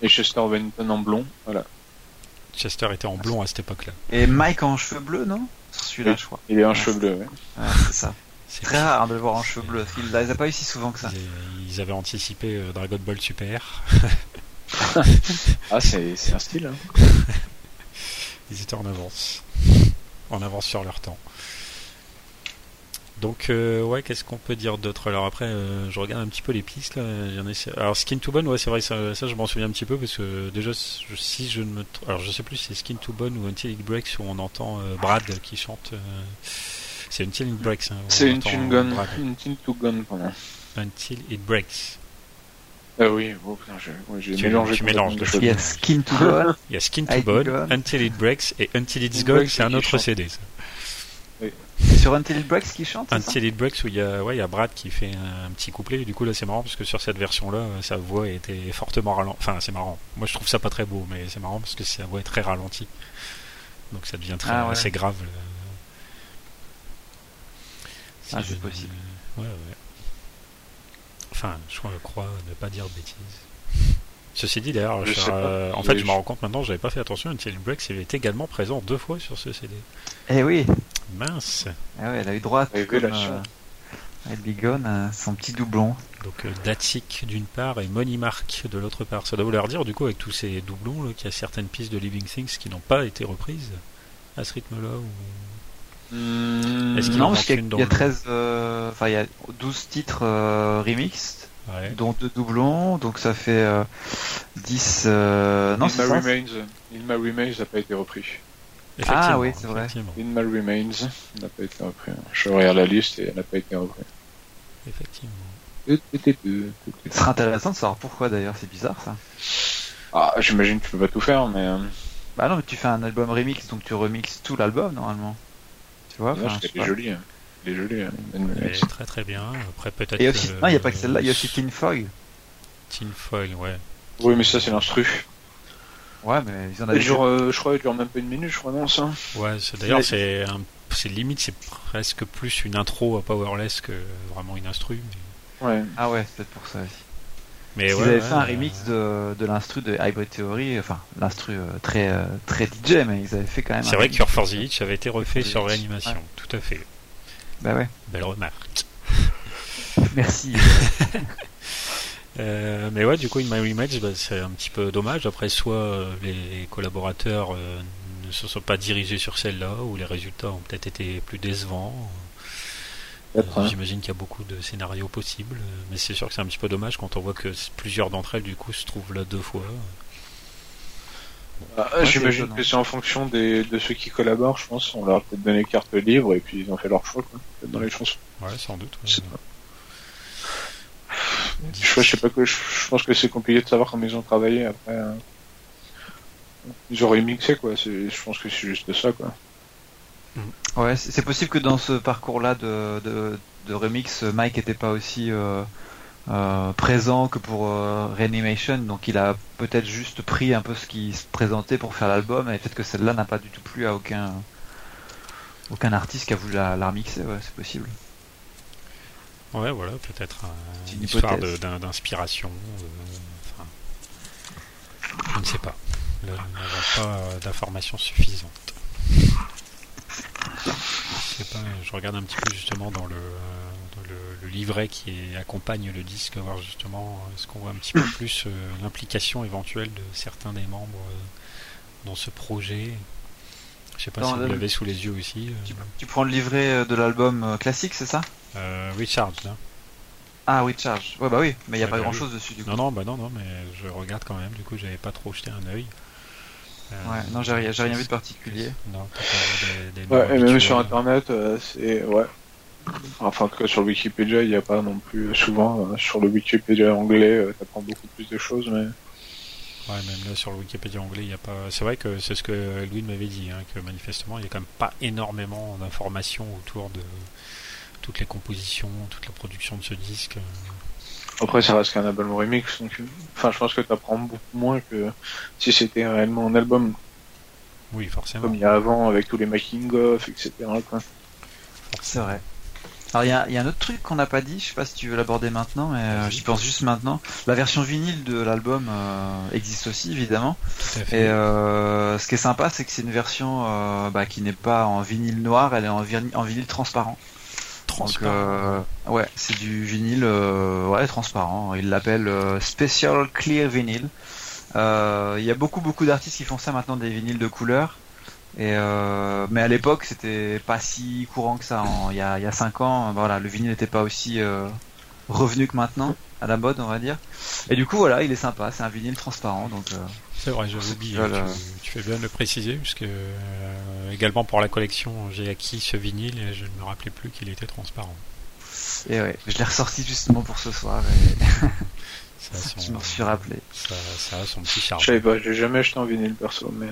Et Chester Bennington en blond, voilà. Chester était en blond à cette époque-là. Et Mike en cheveux bleus, non? Sur celui-là, Oui. je crois. Il est en Ouais. cheveux bleus, ouais. Ouais, c'est ça. C'est Très rare de le voir en cheveux bleus. parce qu'il les a pas eu si souvent que ça. Ils, avaient anticipé Dragon Ball Super. Ah, c'est c'est un style, hein. Ils étaient en avance. En avance sur leur temps. Donc, euh, ouais, qu'est-ce qu'on peut dire d'autre? Alors après, euh, je regarde un petit peu les pistes. Là. Il y en a... Alors, Skin to Bone, ouais, c'est vrai, ça, ça, je m'en souviens un petit peu parce que déjà, si je ne me. Alors, je sais plus si c'est Skin to Bone ou Until It Breaks où on entend euh, Brad qui chante. C'est Until It Breaks. hein, C'est tune gun, to pardon. Until It Breaks. Ah oui, oh, putain, j'ai ouais, j'ai Tu- mélangé tu complètement mélanges de de choses. Il y a Skin to Bone. Il y a Skin to Bone. Until It Breaks et Until It's It Gone, Breaks, c'est un il autre chante. CD. Ça. C'est sur Until It Breaks qui chante c'est ça Until It Breaks où il y a, ouais, il y a Brad qui fait un, petit couplet. Et du coup, là, c'est marrant parce que sur cette version-là, euh, sa voix était fortement ralentie. Enfin, c'est marrant. Moi, je trouve ça pas très beau, mais c'est marrant parce que sa voix est très ralentie. Donc, ça devient très, Ah ouais. assez grave. Ah, Si c'est je- possible. Ouais, ouais. Enfin, je crois ne pas dire de bêtises. Ceci dit, d'ailleurs, euh, en fait, je je- me rends compte maintenant, j'avais pas fait attention. Until Breaks, il est également présent deux fois sur ce CD. Eh oui. Mince. Ah ouais, elle a eu droit comme Révélation. euh, euh, son petit doublon. Donc euh, Datsik d'une part et Money Mark de l'autre part. Ça doit vouloir dire du coup avec tous ces doublons qu'il y a certaines pistes de Living Things qui n'ont pas été reprises à ce rythme-là ou... Est-ce qu'il Non, en parce qu'il y a, il y a le- 13, euh, enfin il y a 12 titres euh, remixed, Ouais. dont deux doublons, donc ça fait euh, 10. euh, Non, In My. Remains, In My Remains n'a pas été repris. Ah oui, c'est vrai. In My Remains n'a pas été repris. Je regarde la liste et elle n'a pas été repris. effectivement. Ce serait intéressant de savoir pourquoi d'ailleurs, c'est bizarre ça. Ah, j'imagine que tu peux pas tout faire, mais euh, Bah non, mais tu fais un album remix, donc tu remixes tout l'album normalement. Vois est jolie. hein. Elle est jolie. hein. In My Elle Remains. est très très bien. Après peut-être. Et aussi, non, il n'y a pas que celle-là, il y a aussi Tin Fog. Tin Foil, ouais. Oui, mais ça c'est l'instru. Ouais, mais ils en avaient dure, euh, je crois, elle dure même pas une minute, je crois, non, ça. Ouais, c'est- d'ailleurs c'est un... c'est limite c'est presque plus une intro à Powerless que vraiment une instru. Mais, Ouais. Ah ouais, c'est peut-être pour ça aussi. Mais Ils ouais, avaient ouais, fait un remix de, de l'instru de Hybrid Theory, enfin l'instru euh, très euh, très DJ, mais ils avaient fait quand même. C'est vrai que Itch avait été refait sur réanimation, ouais. tout à fait. Bah ouais. Belle remarque. Merci. Euh, mais ouais, du coup, In My Rematch, bah, c'est un petit peu dommage. Après, soit les collaborateurs euh, ne se sont pas dirigés sur celle-là, ou les résultats ont peut-être été plus décevants. J'imagine qu'il y a beaucoup de scénarios possibles, mais c'est sûr que c'est un petit peu dommage quand on voit que plusieurs d'entre elles, du coup, se trouvent là deux fois. Ah, J'imagine que c'est en fonction des, de ceux qui collaborent, je pense. On leur a peut-être donné carte libre et puis ils ont fait leur choix, quoi. Peut-être dans les chansons. Ouais, sans doute. Je sais ouais. pas. Je, sais- je sais pas que je, je pense que c'est compliqué de savoir comment ils ont travaillé après. hein. Ils auraient mixé quoi. Je pense que c'est juste ça quoi. Ouais, c'est possible que dans ce parcours-là de, de, de remix, Mike était pas aussi euh, euh, présent que pour euh, Reanimation, donc il a peut-être juste pris un peu ce qui se présentait pour faire l'album, et peut-être que celle-là n'a pas du tout plu à aucun aucun artiste qui a voulu la, la remixer, ouais, c'est possible. Ouais, voilà, peut-être une une histoire d'inspiration. enfin, je ne sais pas. Là, n'avons pas d'informations suffisantes. Pas, je regarde un petit peu justement dans le, dans le, le livret qui accompagne le disque, voir justement euh, est-ce qu'on voit un petit peu plus euh, l'implication éventuelle de certains des membres euh, dans ce projet. Je sais pas si vous l'avez sous les yeux aussi. Tu, tu prends le livret de l'album classique, c'est ça? Euh, Richard, là. Ah oui, Charge. Ouais, bah oui, mais il n'y a Ouais, pas bah grand-chose dessus du coup. Non, non, bah non, non, mais je regarde quand même, du coup, j'avais pas trop jeté un œil. Euh, Ouais, non, j'ai rien, j'ai rien vu de particulier. Non, des, des Ouais, et même sur internet, euh, c'est ouais. Enfin, en tout cas, sur le Wikipédia, il n'y a pas non plus euh, souvent. euh, sur le Wikipédia anglais, euh, t'apprends beaucoup plus de choses, mais Ouais, même là, sur le Wikipédia anglais, il y a pas. C'est vrai que c'est ce que Louis m'avait dit, hein, que manifestement, il y a quand même pas énormément d'informations autour de toutes les compositions, toute la production de ce disque. Après, ça reste qu'un album remix. Donc, enfin, je pense que t'apprends beaucoup moins que si c'était réellement un album Oui, forcément. comme il y a avant avec tous les making of, etc. C'est vrai. Alors il y a, y a, un autre truc qu'on n'a pas dit, je sais pas si tu veux l'aborder maintenant, mais euh, j'y pense juste maintenant. La version vinyle de l'album euh, existe aussi évidemment. Et euh, ce qui est sympa, c'est que c'est une version euh, bah, qui n'est pas en vinyle noir, elle est en, en vinyle transparent. Donc, ouais, c'est du vinyle ouais transparent. Ils l'appellent Special Clear Vinyl. Il y a beaucoup beaucoup d'artistes qui font ça maintenant des vinyles de couleur. Euh, mais à l'époque, c'était pas si courant que ça. Il y a il y a cinq ans, le vinyle n'était pas aussi euh, revenu que maintenant, à la mode, on va dire. Et du coup, voilà, il est sympa. C'est un vinyle transparent, donc. Euh, c'est vrai, je oublié. Tu, tu, fais bien de le préciser, puisque euh, également pour la collection, j'ai acquis ce vinyle et je ne me rappelais plus qu'il était transparent. Et ouais, je l'ai ressorti justement pour ce soir. Et... son... je me suis rappelé. Ça, ça, a son petit charme. Je savais pas, j'ai jamais acheté un vinyle perso, mais.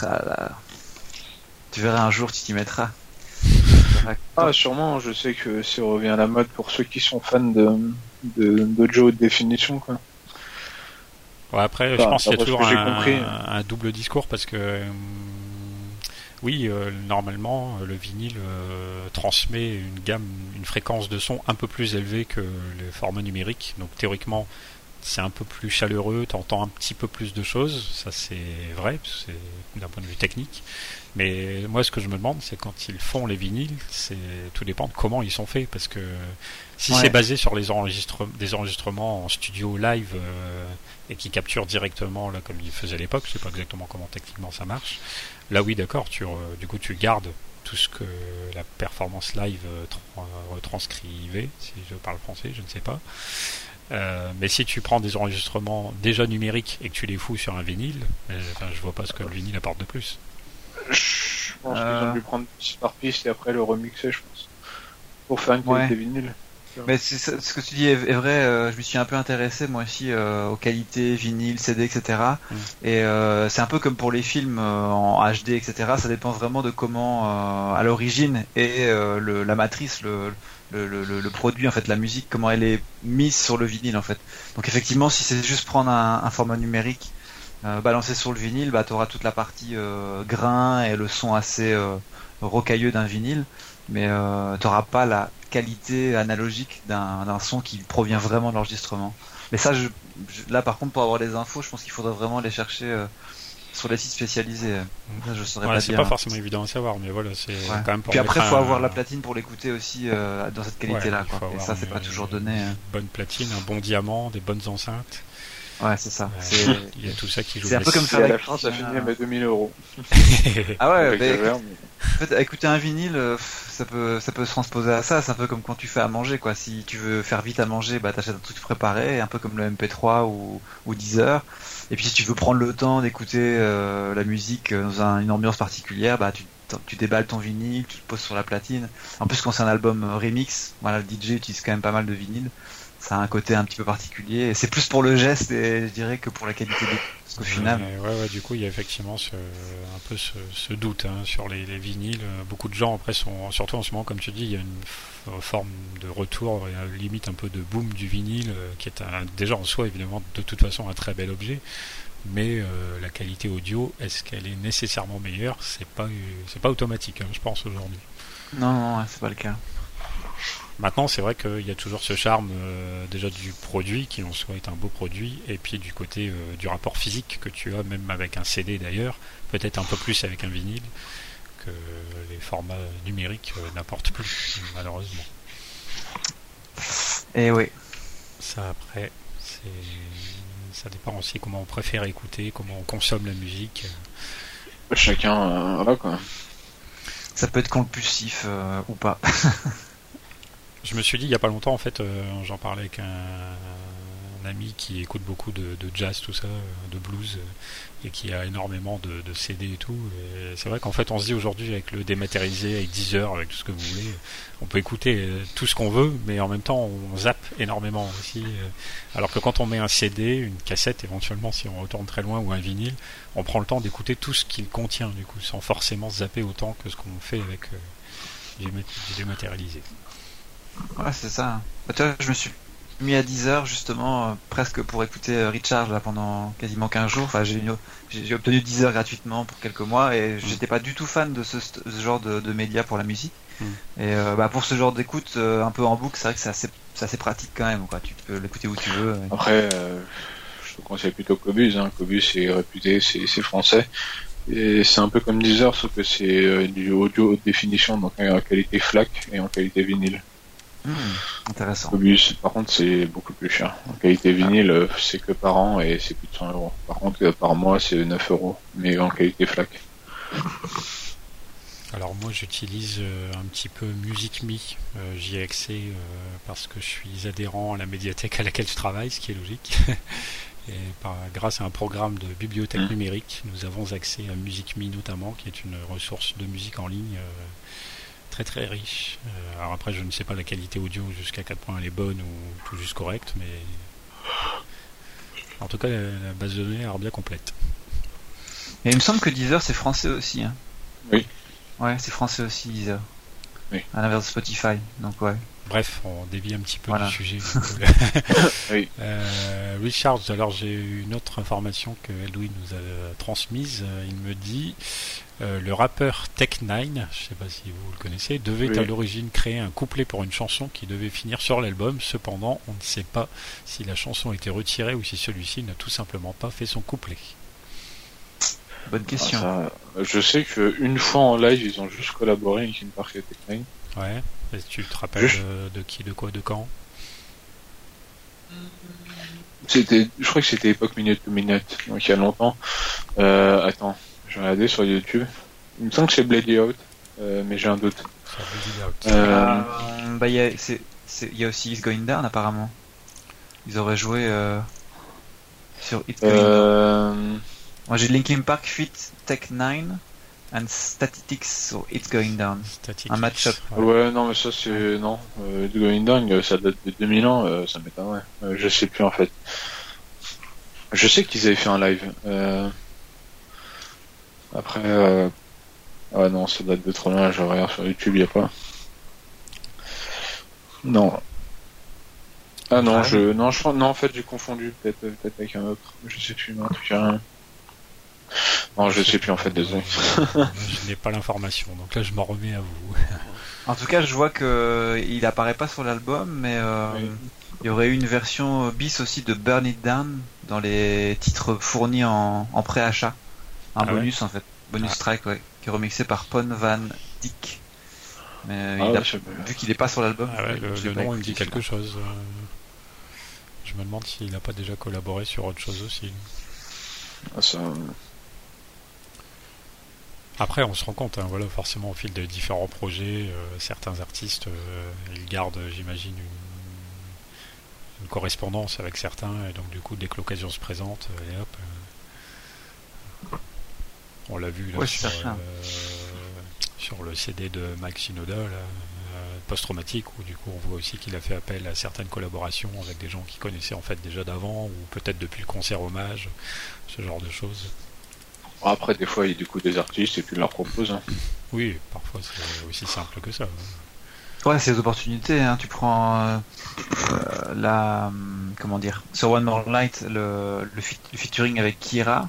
Ah tu verras un jour, tu t'y mettras. Ah, sûrement, je sais que ça revient à la mode pour ceux qui sont fans de, de, de Joe de définition, quoi. Ouais, après, je pense qu'il y a toujours un, double discours parce que, euh, oui, euh, normalement, le vinyle euh, transmet une gamme, une fréquence de son un peu plus élevée que les formats numériques. Donc, théoriquement, c'est un peu plus chaleureux, tu entends un petit peu plus de choses, ça c'est vrai, c'est d'un point de vue technique. Mais moi, ce que je me demande, c'est quand ils font les vinyles, c'est tout dépend de comment ils sont faits, parce que si c'est basé sur les enregistrements, des enregistrements en studio live euh, et qui capturent directement, là, comme ils faisaient à l'époque, je sais pas exactement comment techniquement ça marche. Là, oui, d'accord, tu, du coup, tu gardes tout ce que la performance live euh, retranscrivait, si je parle français, je ne sais pas. Euh, mais si tu prends des enregistrements déjà numériques et que tu les fous sur un vinyle, euh, enfin, je vois pas ce que le vinyle apporte de plus. Je pense qu'ils ont dû prendre piste par piste et après le remixer, je pense, pour faire une qualité vinyle. Mais ce que tu dis est, vrai. Euh, je me suis un peu intéressé moi aussi aux qualités vinyle, CD, etc. Et mm. c'est un peu comme pour les films en HD, etc. Ça dépend vraiment de comment, à l'origine, et la matrice, le, le, produit en fait la musique comment elle est mise sur le vinyle en fait donc effectivement si c'est juste prendre un, format numérique euh, balancer sur le vinyle bah tu auras toute la partie euh, grain et le son assez euh, rocailleux d'un vinyle mais euh, tu n'auras pas la qualité analogique d'un son qui provient vraiment de l'enregistrement mais ça je, là par contre pour avoir les infos je pense qu'il faudrait vraiment aller chercher sur les sites spécialisés. je saurais pas C'est pas forcément évident à savoir, mais voilà, c'est quand même pour Puis après, il faut avoir la platine pour l'écouter aussi euh, dans cette qualité-là. Et ça, c'est pas toujours donné. Hein. Bonne platine, un bon diamant, des bonnes enceintes. Ouais, c'est ça. Il y a tout ça qui joue. C'est un peu comme ça. La fin, ça finit à 2000 euros. ah ouais, mais, en fait, écouter un vinyle, euh, ça peut, se transposer à ça. C'est un peu comme quand tu fais à manger, quoi. Si tu veux faire vite à manger, bah t'achètes un truc préparé, un peu comme le MP3 ou, ou Deezer. Et puis si tu veux prendre le temps d'écouter euh, la musique dans une ambiance particulière, bah tu, tu déballes ton vinyle, tu te poses sur la platine. En plus quand c'est un album euh, remix, voilà le DJ utilise quand même pas mal de vinyle. Ça a un côté un petit peu particulier. C'est plus pour le geste et je dirais que pour la qualité au final. Ouais, ouais, du coup, il y a effectivement ce, un peu ce, ce doute hein, sur les, les, vinyles. Beaucoup de gens, après, sont, surtout en ce moment, comme tu dis, il y a une forme de retour, limite un peu de boom du vinyle, euh, qui est un, déjà en soi, évidemment, de toute façon, un très bel objet. Mais euh, la qualité audio, est-ce qu'elle est nécessairement meilleure? C'est pas, c'est pas automatique, hein, je pense aujourd'hui. Non, non, c'est pas le cas. Maintenant, c'est vrai qu'il y a toujours ce charme euh, déjà du produit qui en soi est un beau produit, et puis du côté euh, du rapport physique que tu as, même avec un CD d'ailleurs, peut-être un peu plus avec un vinyle, que les formats numériques euh, n'apportent plus, malheureusement. Et eh oui. Ça après, ça dépend aussi comment on préfère écouter, comment on consomme la musique. Chacun, voilà quoi. Ça peut être compulsif ou pas. Je me suis dit il y a pas longtemps en fait, euh, j'en parlais avec un, ami qui écoute beaucoup de, jazz, tout ça, de blues, et qui a énormément de, CD et tout. C'est vrai qu'en fait on se dit aujourd'hui avec le dématérialisé, avec Deezer, avec tout ce que vous voulez, on peut écouter euh, tout ce qu'on veut, mais en même temps on zappe énormément aussi. Euh. Alors que quand on met un CD, une cassette éventuellement si on retourne très loin ou un vinyle, on prend le temps d'écouter tout ce qu'il contient du coup, sans forcément zapper autant que ce qu'on fait avec du dématérialisé. Ouais, c'est ça. Bah, tu vois, je me suis mis à 10 heures justement, euh, presque pour écouter euh, Richard là pendant quasiment 15 jours. Enfin, j'ai, j'ai obtenu 10 heures gratuitement pour quelques mois et mm. j'étais pas du tout fan de ce, genre de, de médias pour la musique. Et euh, bah, pour ce genre d'écoute euh, un peu en boucle, c'est vrai que c'est assez, c'est assez pratique quand même. Quoi. Tu peux l'écouter où tu veux. et- Après, euh, je te conseille plutôt Cobus. Hein. Cobus est réputé, c'est c'est français. Et c'est un peu comme Deezer, sauf que c'est euh, du audio haute définition, donc en qualité FLAC et en qualité vinyle. Hmm, intéressant. Cobus, par contre, c'est beaucoup plus cher. En qualité vinyle, euh, c'est que par an et c'est plus de 100 euros. Par contre, euh, par mois, c'est 9 euros, mais en qualité FLAC. Alors moi j'utilise euh, un petit peu Music Me, Euh, j'y ai accès euh, parce que je suis adhérent à la médiathèque à laquelle je travaille, ce qui est logique. Et par, grâce à un programme de bibliothèque Mm. numérique, nous avons accès à Music Me notamment, qui est une ressource de musique en ligne euh, très très riche. Euh, alors après je ne sais pas la qualité audio jusqu'à quel point elle est bonne ou tout juste correcte, mais en tout cas la, la base de données a l'air bien complète. Et il me semble que Deezer c'est français aussi. Hein. Oui. Ouais, c'est français aussi Deezer. Oui. À l'inverse de Spotify. Donc ouais. Bref, on dévie un petit peu Voilà. du sujet. Oui. Euh, Richard, alors j'ai eu une autre information que Eldwin nous a transmise. Euh, Il me dit euh, le rappeur Tech9, je sais pas si vous le connaissez, devait Oui. à l'origine créer un couplet pour une chanson qui devait finir sur l'album. Cependant, on ne sait pas si la chanson a été retirée ou si celui-ci n'a tout simplement pas fait son couplet. Bonne question. Ah, ça, je sais qu'une fois en live, ils ont juste collaboré avec une partie de Technique. Ouais. Et tu te rappelles Je- de, de qui, de quoi, de quand? C'était, je crois que c'était époque minute to minute, donc il y a longtemps. Euh, attends, je vais regarder sur YouTube. Il me semble que c'est Bloody Out, euh, mais j'ai un doute. Euh, Euh, bah il y c'est- il y a aussi It's Going Down apparemment. Ils auraient joué euh, sur It's Going Down. Moi j'ai Linkin Park Fit Tech 9 and Statistics sur It's Going Down. Static un match-up. Ouais. ouais, non, mais ça c'est non. The Going Down, ça date de 2000 ans, euh, ça m'étonnerait. Euh, je sais plus en fait. Je sais qu'ils avaient fait un live. Euh... Après, euh... ah non, ça date de trop loin. Je regarde sur YouTube, y a pas. Non. Ah non, Ouais. je non, je non en fait j'ai confondu peut-être peut-être avec un autre. Je sais plus, mais en tout cas. Non, je sais plus en fait, désolé. Je n'ai pas l'information, donc là je m'en remets à vous. En tout cas, je vois que il apparaît pas sur l'album, mais euh, Oui. il y aurait eu une version bis aussi de Burn It Down dans les titres fournis en, en pré-achat. Un Ah ouais bonus en fait, bonus Ah. track, ouais, qui est remixé par Pon Van Dyck. Mais euh, Ah il ouais, a- je sais pas. vu qu'il est pas sur l'album, Ah ouais, le, le nom il me dit quelque chose. euh, Je me demande s'il n'a pas déjà collaboré sur autre chose aussi. Ah, ça... Après, on se rend compte, hein, voilà, forcément, au fil de différents projets, euh, certains artistes, euh, ils gardent, j'imagine, une, une correspondance avec certains, et donc du coup, dès que l'occasion se présente, euh, et hop. On l'a vu là, Ouais, sur, c'est certain. euh, sur le CD de Mike Shinoda, euh, post-traumatique, où du coup, on voit aussi qu'il a fait appel à certaines collaborations avec des gens qu'il connaissait en fait déjà d'avant, ou peut-être depuis le concert hommage, ce genre de choses. Après, des fois, il y a du coup des artistes et puis il leur propose. Hein. Oui, parfois c'est aussi simple que ça. Ouais, c'est des opportunités. Hein. Tu prends euh, la, hum, comment dire, sur One More Light, le, le, feat- le featuring avec Kira.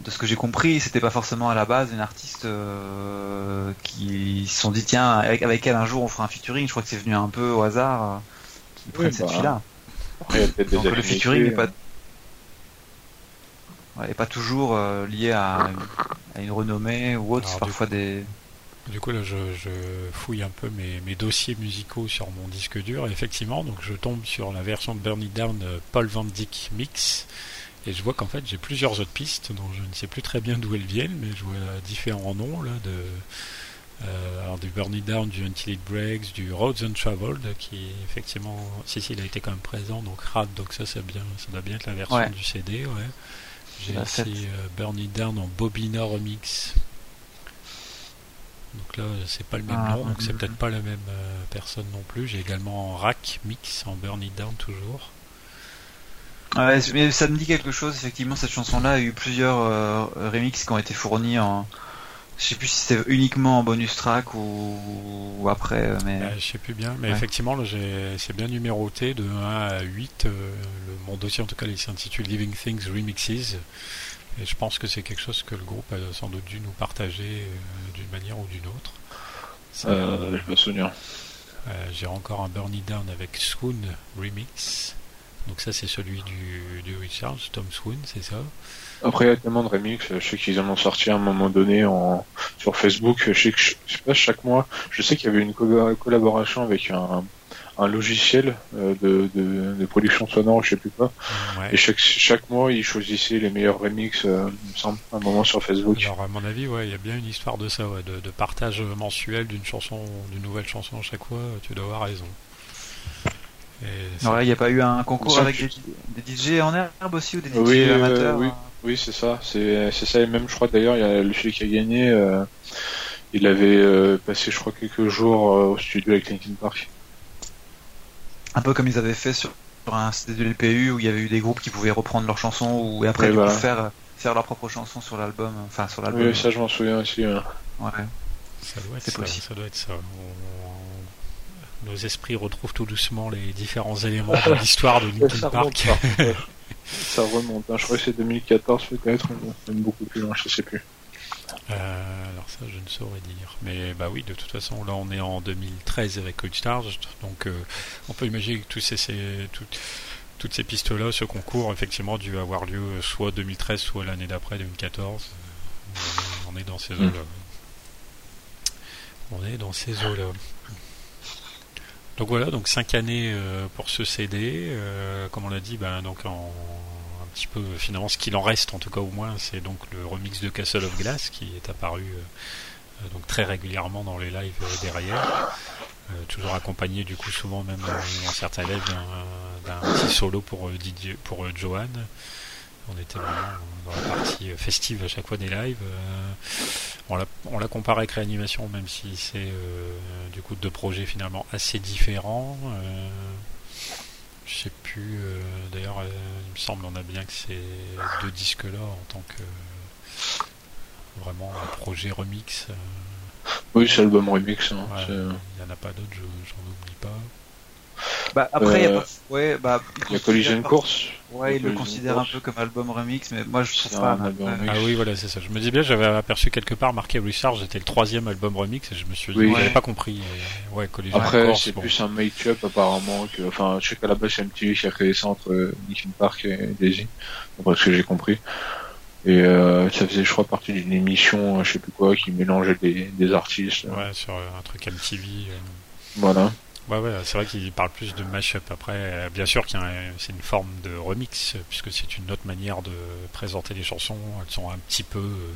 De ce que j'ai compris, c'était pas forcément à la base une artiste euh, qui se sont dit tiens avec, avec elle un jour on fera un featuring. Je crois que c'est venu un peu au hasard euh, qu'ils prennent cette bah, fille-là. Après, il y a peut-être des Donc le featuring n'est euh, pas ouais, est pas toujours euh, lié à, à une renommée ou autre. C'est parfois des Du coup, là, je, je fouille un peu mes, mes dossiers musicaux sur mon disque dur. Et effectivement, donc je tombe sur la version de Burn It Down Paul Van Dyck Mix. Et je vois qu'en fait, j'ai plusieurs autres pistes dont je ne sais plus très bien d'où elles viennent, mais je vois différents noms là de euh, alors du Burn It Down, du Until It Breaks, du Roads Untraveled, qui effectivement, si si, il a été quand même présent, donc rad, donc ça c'est bien, ça doit bien être la version Ouais. du CD, ouais. J'ai La aussi euh, Burn It Down en Bobina Remix. Donc là, c'est pas le même Ah, nom, donc c'est mhm. peut-être pas la même euh, personne non plus. J'ai également en Rack Mix en Burn It Down toujours. Ouais, mais ça me dit quelque chose, effectivement, cette chanson-là a eu plusieurs euh, remixes qui ont été fournis en... Je sais plus si c'était uniquement en bonus track ou, ou après, euh, mais... Euh, je sais plus bien, mais Ouais. effectivement, là, j'ai- c'est bien numéroté de 1 à 8. euh, le, mon dossier, en tout cas, il s'intitule Living Things Remixes. Et je pense que c'est quelque chose que le groupe a sans doute dû nous partager euh, d'une manière ou d'une autre. Euh, je me souviens. Euh, J'ai encore un Burn It Down avec Swoon Remix. Donc ça c'est celui du, du Richard, Tom Swoon, c'est ça? Après, il y a tellement de remix. Je sais qu'ils en ont sorti à un moment donné en, sur Facebook. Je sais que, je sais pas, chaque mois, je sais qu'il y avait une co- collaboration avec un, un logiciel euh, de, de, de production sonore, je sais plus quoi. Ouais. Et chaque, chaque mois, ils choisissaient les meilleurs remix, euh, il me semble, à un moment sur Facebook. Alors à mon avis, ouais, il y a bien une histoire de ça, ouais, de, de partage mensuel d'une chanson, d'une nouvelle chanson à chaque fois. Tu dois avoir raison. Il n'y a pas eu un concours avec des, des DJ en herbe aussi ou des DJ Oui, euh, amateurs oui. hein Oui, c'est ça. C'est ça. Et même, je crois d'ailleurs, il y a le celui qui a gagné. euh, il avait euh, passé, je crois, quelques jours euh, au studio avec Linkin Park. Un peu comme ils avaient fait sur, sur un CD de l'LPU où il y avait eu des groupes qui pouvaient reprendre leurs chansons ou et après Oui, du voilà. coup, faire faire leur propre chanson sur l'album, enfin sur l'album. Oui, ça, je m'en souviens aussi. ouais. Ouais. Ça doit être C'est ça, possible. ça doit être ça. Nos esprits retrouvent tout doucement les différents éléments de l'histoire de Linkin Park. remonte. ça remonte. hein. Je crois que c'est 2014 peut-être, même beaucoup plus loin. Je sais plus. Euh, alors ça, je ne saurais dire. Mais bah oui, de toute façon, là, on est en 2013 avec Recharged, donc euh, on peut imaginer que tous ces, ces- tout- toutes ces pistes-là, ce concours, effectivement, dû avoir lieu soit 2013, soit l'année d'après, 2014. Euh, on est- dans ces Mm. eaux-là. On est dans ces eaux-là. Donc voilà, donc cinq années euh, pour ce CD. euh, comme on l'a dit, ben donc en un petit peu finalement ce qu'il en reste en tout cas au moins, c'est donc le remix de Castle of Glass qui est apparu euh, donc très régulièrement dans les lives derrière, toujours accompagné du coup souvent même dans, certains lives d'un- petit solo pour Didier, pour Johan. On était vraiment dans la partie festive à chaque fois des lives. On l'a- on l'a comparé avec Réanimation, même si c'est euh, du coup deux projets finalement assez différents. Euh, je sais plus, euh, d'ailleurs, il me semble, on a bien que ces deux disques-là en tant que vraiment un projet remix. Oui, c'est l'album remix. hein. ouais, il n'y en a pas d'autres, je- j'en oublie pas. Bah après, il y a Euh, pas... ouais, bah Il y a Collision pas- Course. Ouais, il le considère un peu comme album remix, mais moi je trouve pas. un album Ouais. remix. Ah oui, voilà, c'est ça. Je me dis bien, j'avais aperçu quelque part marqué Recharge, c'était le troisième album remix, et je me suis dit, Oui. j'avais pas compris. Et, ouais, Collision Après, Course, c'est bon. plus un make-up apparemment que, enfin, je sais qu'à la base c'est MTV qui a créé ça entre euh, Linkin Park et Daisy, d'après ce que j'ai compris. Et euh, ça faisait, je crois, partie d'une émission, euh, je sais plus quoi, qui mélangeait des, des artistes. Ouais, sur euh, un truc MTV. euh. Voilà. Ouais, ouais, c'est vrai qu'il parle plus de mashup. Après, euh, bien sûr qu'il y a un- c'est une forme de remix, puisque c'est une autre manière de présenter les chansons. Elles sont un petit peu, euh,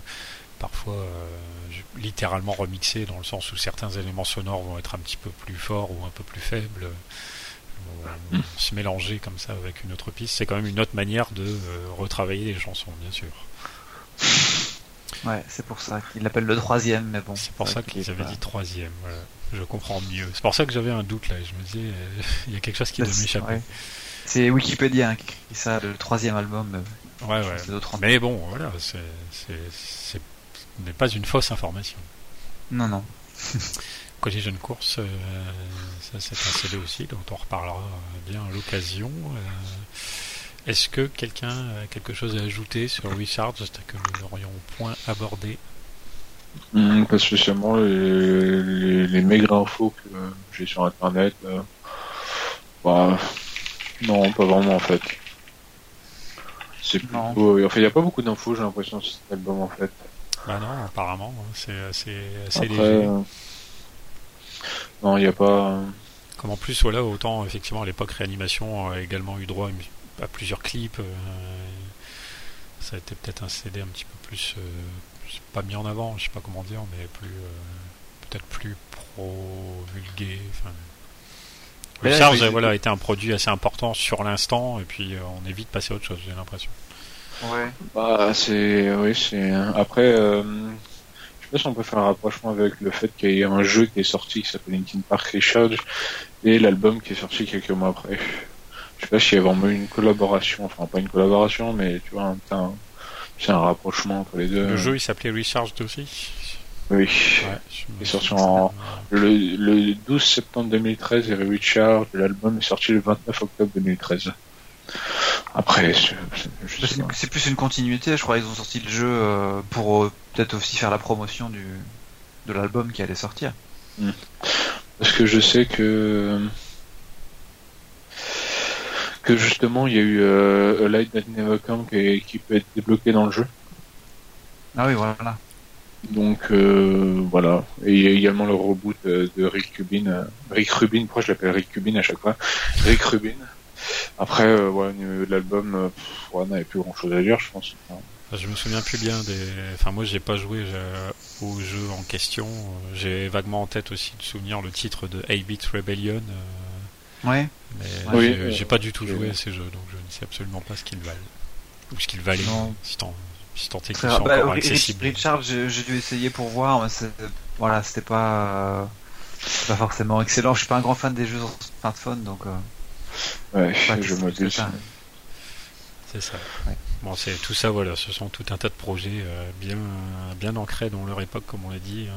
parfois, euh, littéralement remixées, dans le sens où certains éléments sonores vont être un petit peu plus forts ou un peu plus faibles. Vont- vont se mélanger comme ça avec une autre piste. C'est quand même une autre manière de euh, retravailler les chansons, bien sûr. Ouais, c'est pour ça qu'il l'appelle le troisième, mais bon. C'est pour ça qu'il est qu'ils avaient pas- dit troisième. Voilà. Je comprends mieux. C'est pour ça que j'avais un doute là. Je me disais, euh, il y a quelque chose qui doit m'échapper. ouais. C'est Wikipédia hein, qui écrit ça, le troisième album. euh, Ouais, ouais. Mais bon, voilà, c'est, ce n'est pas une fausse information. Non, non. Collision Course, euh, ça c'est un CD aussi, dont on reparlera bien à l'occasion. Est-ce que quelqu'un a quelque chose à ajouter sur Recharge que nous n'aurions point abordé Hum, pas spécialement les, les, les maigres infos que j'ai sur internet. euh, bah, non, pas vraiment en fait. C'est plutôt. Enfin, il n'y a pas beaucoup d'infos, j'ai l'impression, sur cet album en fait. Bah non, apparemment, hein, c'est assez, assez Après, léger. euh, non, il n'y a pas. Comme en plus, voilà, autant effectivement à l'époque Réanimation a également eu droit à plusieurs clips. euh, ça a été peut-être un CD un petit peu plus, euh, pas mis en avant, je sais pas comment dire, mais plus euh, peut-être plus pro vulgué. Enfin, Mais là, Recharge, oui, voilà, a été un produit assez important sur l'instant, et puis euh, on est vite passé à autre chose, j'ai l'impression. Ouais. Bah, c'est. Oui, c'est. Après, euh, je sais pas si on peut faire un rapprochement avec le fait qu'il y ait un jeu qui est sorti qui s'appelle Linkin Park Recharge et l'album qui est sorti quelques mois après. Je sais pas s'il y a vraiment eu une collaboration, enfin pas une collaboration, mais tu vois, un, c'est un rapprochement entre les deux. Le jeu, il s'appelait Recharged aussi. Oui. Ouais, est sorti en- Le, le 12 septembre 2013 et Recharge, l'album est sorti le 29 octobre 2013. Après, C'est plus une continuité, je crois qu'ils ont sorti le jeu euh, pour euh, peut-être aussi faire la promotion du de l'album qui allait sortir. Parce que je sais que que justement il y a eu euh, A Light That Never Come qui, qui peut être débloqué dans le jeu. Ah oui, voilà. Donc euh, voilà. Et il y a également le reboot euh, de Rick Rubin. euh, Rick Rubin, pourquoi je l'appelle Rick Rubin à chaque fois? Rick Rubin. Après, euh, ouais, au niveau de l'album, euh, on n'avait plus grand chose à dire, je pense. Enfin, Enfin, je me souviens plus bien des. Enfin, moi, j'ai pas joué euh, au jeu en question. J'ai vaguement en tête aussi de souvenir le titre de 8-Bit Rebellion. Ouais. mais Oui, j'ai- euh, j'ai pas du tout joué à ces jeux, donc je ne sais absolument pas ce qu'ils valent. Ou ce qu'ils valaient, Non. si tant, si tant est qu'ils sont. Bah, encore Ri- accessibles. Richard, j'ai j'ai dû essayer pour voir, mais c'est- voilà, c'était pas, euh, c'était pas forcément excellent. Je suis pas un grand fan des jeux sur smartphone, donc. euh, ouais, je testé me ça. C'est ça. Ouais. Bon, c'est tout ça, voilà. Ce sont tout un tas de projets euh, bien, bien ancrés dans leur époque, comme on l'a dit, hein,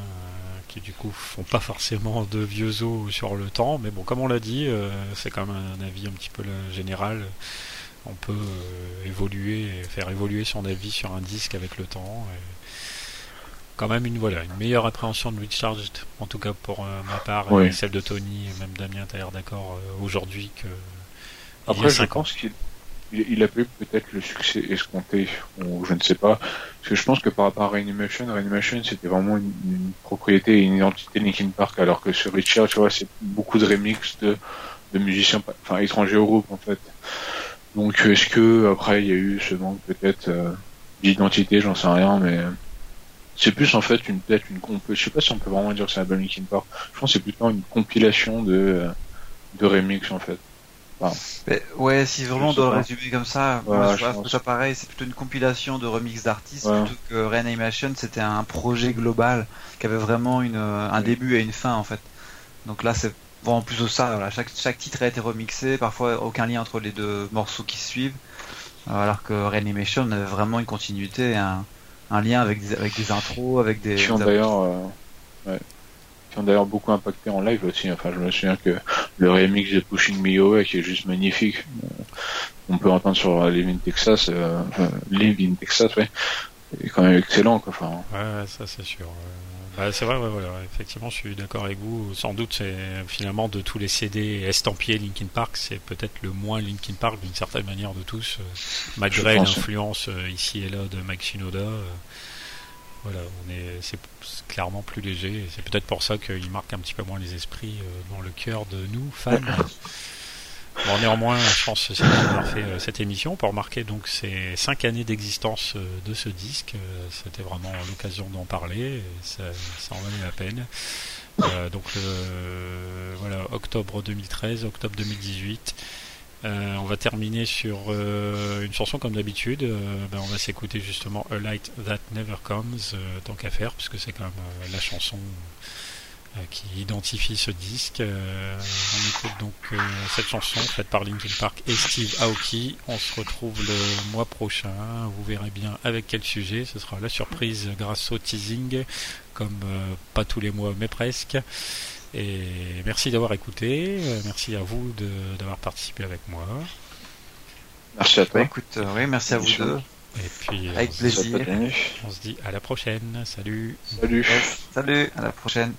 qui du coup font pas forcément de vieux os sur le temps. Mais bon, comme on l'a dit, euh, c'est quand même un avis un petit peu là, général. On peut euh, évoluer, et faire évoluer son avis sur un disque avec le temps. et Quand même une voilà une meilleure appréhension de Recharged, en tout cas pour euh, ma part, Oui. et celle de Tony et même Damien, t'as l'air d'accord euh, aujourd'hui que. il y a Après, je cinq ans. pense qu'il il, a pas eu peut-être le succès escompté, ou je ne sais pas. Parce que je pense que par rapport à Reanimation, Reanimation c'était vraiment une, propriété et une identité Linkin Park, alors que sur Richard, tu vois, c'est beaucoup de remix de, de musiciens, étrangers au groupe en fait. Donc est-ce que après il y a eu ce manque peut-être euh, d'identité, j'en sais rien, mais c'est plus en fait une peut-être une comp. Je sais pas si on peut vraiment dire que c'est un Linkin Park. Je pense que plutôt une compilation de euh, de remix en fait. Mais ouais, si vraiment on doit le résumer comme ça, je pense. ça pareil, c'est plutôt une compilation de remix d'artistes Ouais. plutôt que Reanimation, c'était un projet global qui avait vraiment une, euh, un début et une fin en fait. Donc là, c'est bon, en plus de ça, voilà, chaque, chaque titre a été remixé, parfois aucun lien entre les deux morceaux qui suivent, Euh, alors que Reanimation avait vraiment une continuité, un, un lien avec des, avec des intros, avec des. qui ont d'ailleurs euh, ouais, qui ont d'ailleurs beaucoup impacté en live aussi. Enfin, je me souviens que le remix de Pushing Me Away qui est juste magnifique. On peut entendre sur Live in Texas, euh, euh, Live in Texas, ouais, est quand même excellent. Quoi. Enfin, Ouais, ça c'est sûr. Bah, c'est vrai, ouais, voilà, effectivement, je suis d'accord avec vous. Sans doute, c'est finalement de tous les CD estampillés Linkin Park, c'est peut-être le moins Linkin Park d'une certaine manière de tous, euh, malgré pense. l'influence euh, ici et là de Mike Shinoda. Voilà, on est, c'est clairement plus léger. C'est peut-être pour ça qu'il marque un petit peu moins les esprits euh, dans le cœur de nous, fans. Bon, néanmoins, je pense que c'est d'avoir fait euh, cette émission pour marquer donc ces cinq années d'existence euh, de ce disque. Euh, C'était vraiment l'occasion d'en parler. Ça, ça en valait la peine. Donc voilà, octobre 2013, octobre 2018. Euh, on va terminer sur euh, une chanson comme d'habitude. Euh, ben, on va s'écouter justement A Light That Never Comes, euh, tant qu'à faire, puisque c'est quand même la chanson qui identifie ce disque. On écoute donc cette chanson faite par Linkin Park et Steve Aoki. On se retrouve le mois prochain. Vous verrez bien avec quel sujet. Ce sera la surprise grâce au teasing, comme pas tous les mois, mais presque. Et merci d'avoir écouté. Euh, merci à vous de- d'avoir participé avec moi. merci à toi. Écoute, euh, oui, merci à vous deux. Et puis Avec on se- plaisir. Tenu. on se dit à la prochaine. Salut. Salut. Salut, à la prochaine.